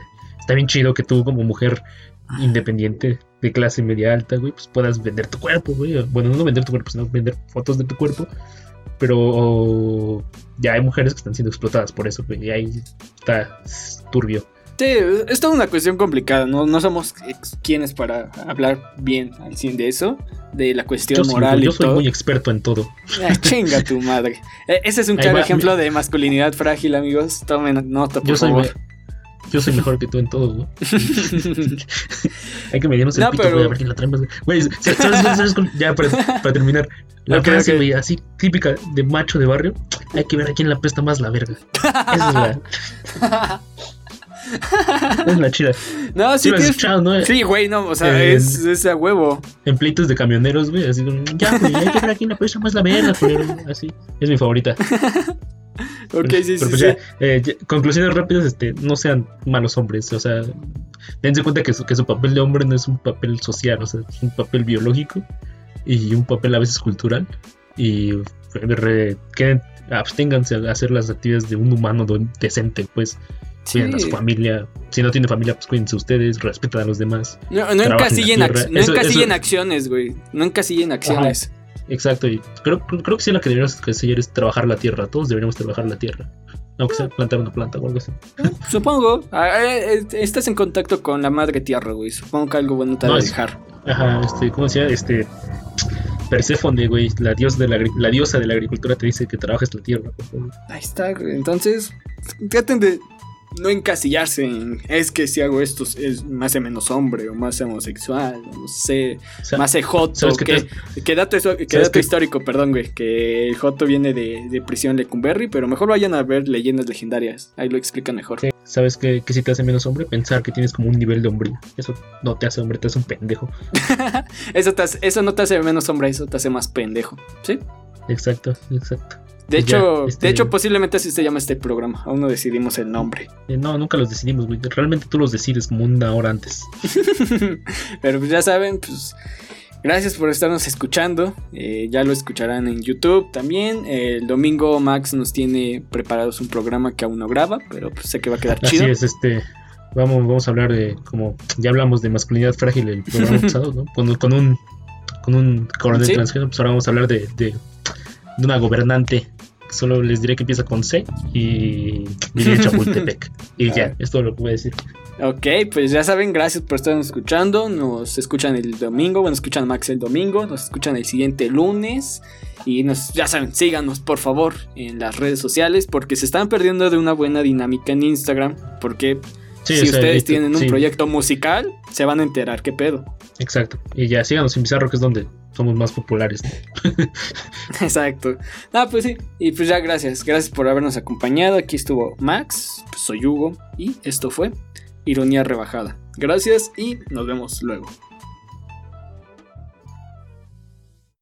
está bien chido que tú, como mujer independiente de clase media alta, güey, pues puedas vender tu cuerpo, güey. Bueno, no vender tu cuerpo, sino vender fotos de tu cuerpo. Pero ya hay mujeres que están siendo explotadas por eso, güey. Y ahí está es turbio. Sí, es toda una cuestión complicada, no, no somos quienes para hablar bien al fin de eso, de la cuestión Yo, moral yo y soy todo. muy experto en todo. Ah, chinga tu madre. Eh, Ese es un claro va, ejemplo de masculinidad frágil, amigos. Tomen nota, por Yo soy, favor. Yo soy mejor que tú en todo, güey. Hay que medirnos el No, pito, pero- güey, a ver quién la trae. Güey, ¿sabes, sabes- ya para, para terminar. La Ok, frase, ok. güey, así típica de macho de barrio. Hay que ver a quién la pesta más la verga. Esa es la, [LAUGHS] es la chida. No, Sí, sí tienes- ¿no? Sí, güey, no, o sea, es, es a huevo. En pleitos de camioneros, güey. Así ya, güey, hay que ver a quién la pesta más la verga, culero. Así. Es mi favorita. [LAUGHS] Ok, Pero- sí, pero sí, pues sí. ya, eh, conclusiones rápidas, este, no sean malos hombres, o sea, dense cuenta que su, que su papel de hombre no es un papel social, o sea, es un papel biológico y un papel a veces cultural y re- absténganse a hacer las actividades de un humano decente, pues, cuiden a su Sí. familia, si no tiene familia, pues cuídense ustedes, respeten a los demás, No, no encasillen, ac- tierra. no Eso- encasillen eso- acciones, güey. No encasillen acciones. Exacto, y creo, creo, que sí la que deberíamos hacer es trabajar la tierra, todos deberíamos trabajar la tierra, aunque sea plantar una planta o algo así. [LAUGHS] Supongo. Ah, eh, eh, estás en contacto con la madre tierra, güey. Supongo que algo bueno te va No, a dejar. Ajá, este, ¿cómo llama? Este. Perséfone, güey, la, dios de la, la diosa de la agricultura te dice que trabajes la tierra, por favor. Ahí está, güey. Entonces, traten de no encasillarse en es que si hago esto es más o menos hombre o más homosexual, no sé, más joto. Que, que, dato, histórico, perdón, güey, que el joto viene de, de prisión Lecumberri, pero mejor vayan a ver leyendas legendarias, ahí lo explican mejor. ¿Sabes qué, que si te hace menos hombre? Pensar que tienes como un nivel de hombría. Eso no te hace hombre, te hace un pendejo. [LAUGHS] eso, eso no te hace menos hombre, eso te hace más pendejo, ¿sí? Exacto, exacto. De hecho, de este hecho, posiblemente así se llama este programa. Aún no decidimos el nombre. Eh, no, nunca los decidimos, güey. Realmente tú los decides como una hora antes. [LAUGHS] Pero pues ya saben, pues. Gracias por estarnos escuchando. Eh, ya lo escucharán en YouTube también. el domingo Max nos tiene preparados un programa que aún no graba, pero pues sé que va a quedar chido. Así es, este. Vamos, vamos a hablar de, como ya hablamos de masculinidad frágil el programa [LAUGHS] pasado, ¿no? Con, un con un coronel transgénero, pues ahora vamos a hablar de, de una gobernante Solo les diré que empieza con C y viene Chapultepec. [LAUGHS] y ya, es todo lo que voy a decir. Ok, pues ya saben, gracias por estar escuchando. Nos escuchan el domingo, bueno, escuchan Max el domingo, nos escuchan el siguiente lunes. Y nos, ya saben, síganos por favor en las redes sociales porque se están perdiendo de una buena dinámica en Instagram. Porque si ustedes tienen un proyecto musical, se van a enterar qué pedo. Exacto. Y ya síganos en Bizarro, que es donde somos más populares. [LAUGHS] Exacto. Ah, pues sí. Y pues ya gracias. Gracias por habernos acompañado. Aquí estuvo Max, pues soy Hugo y esto fue Ironía Rebajada. Gracias y nos vemos luego.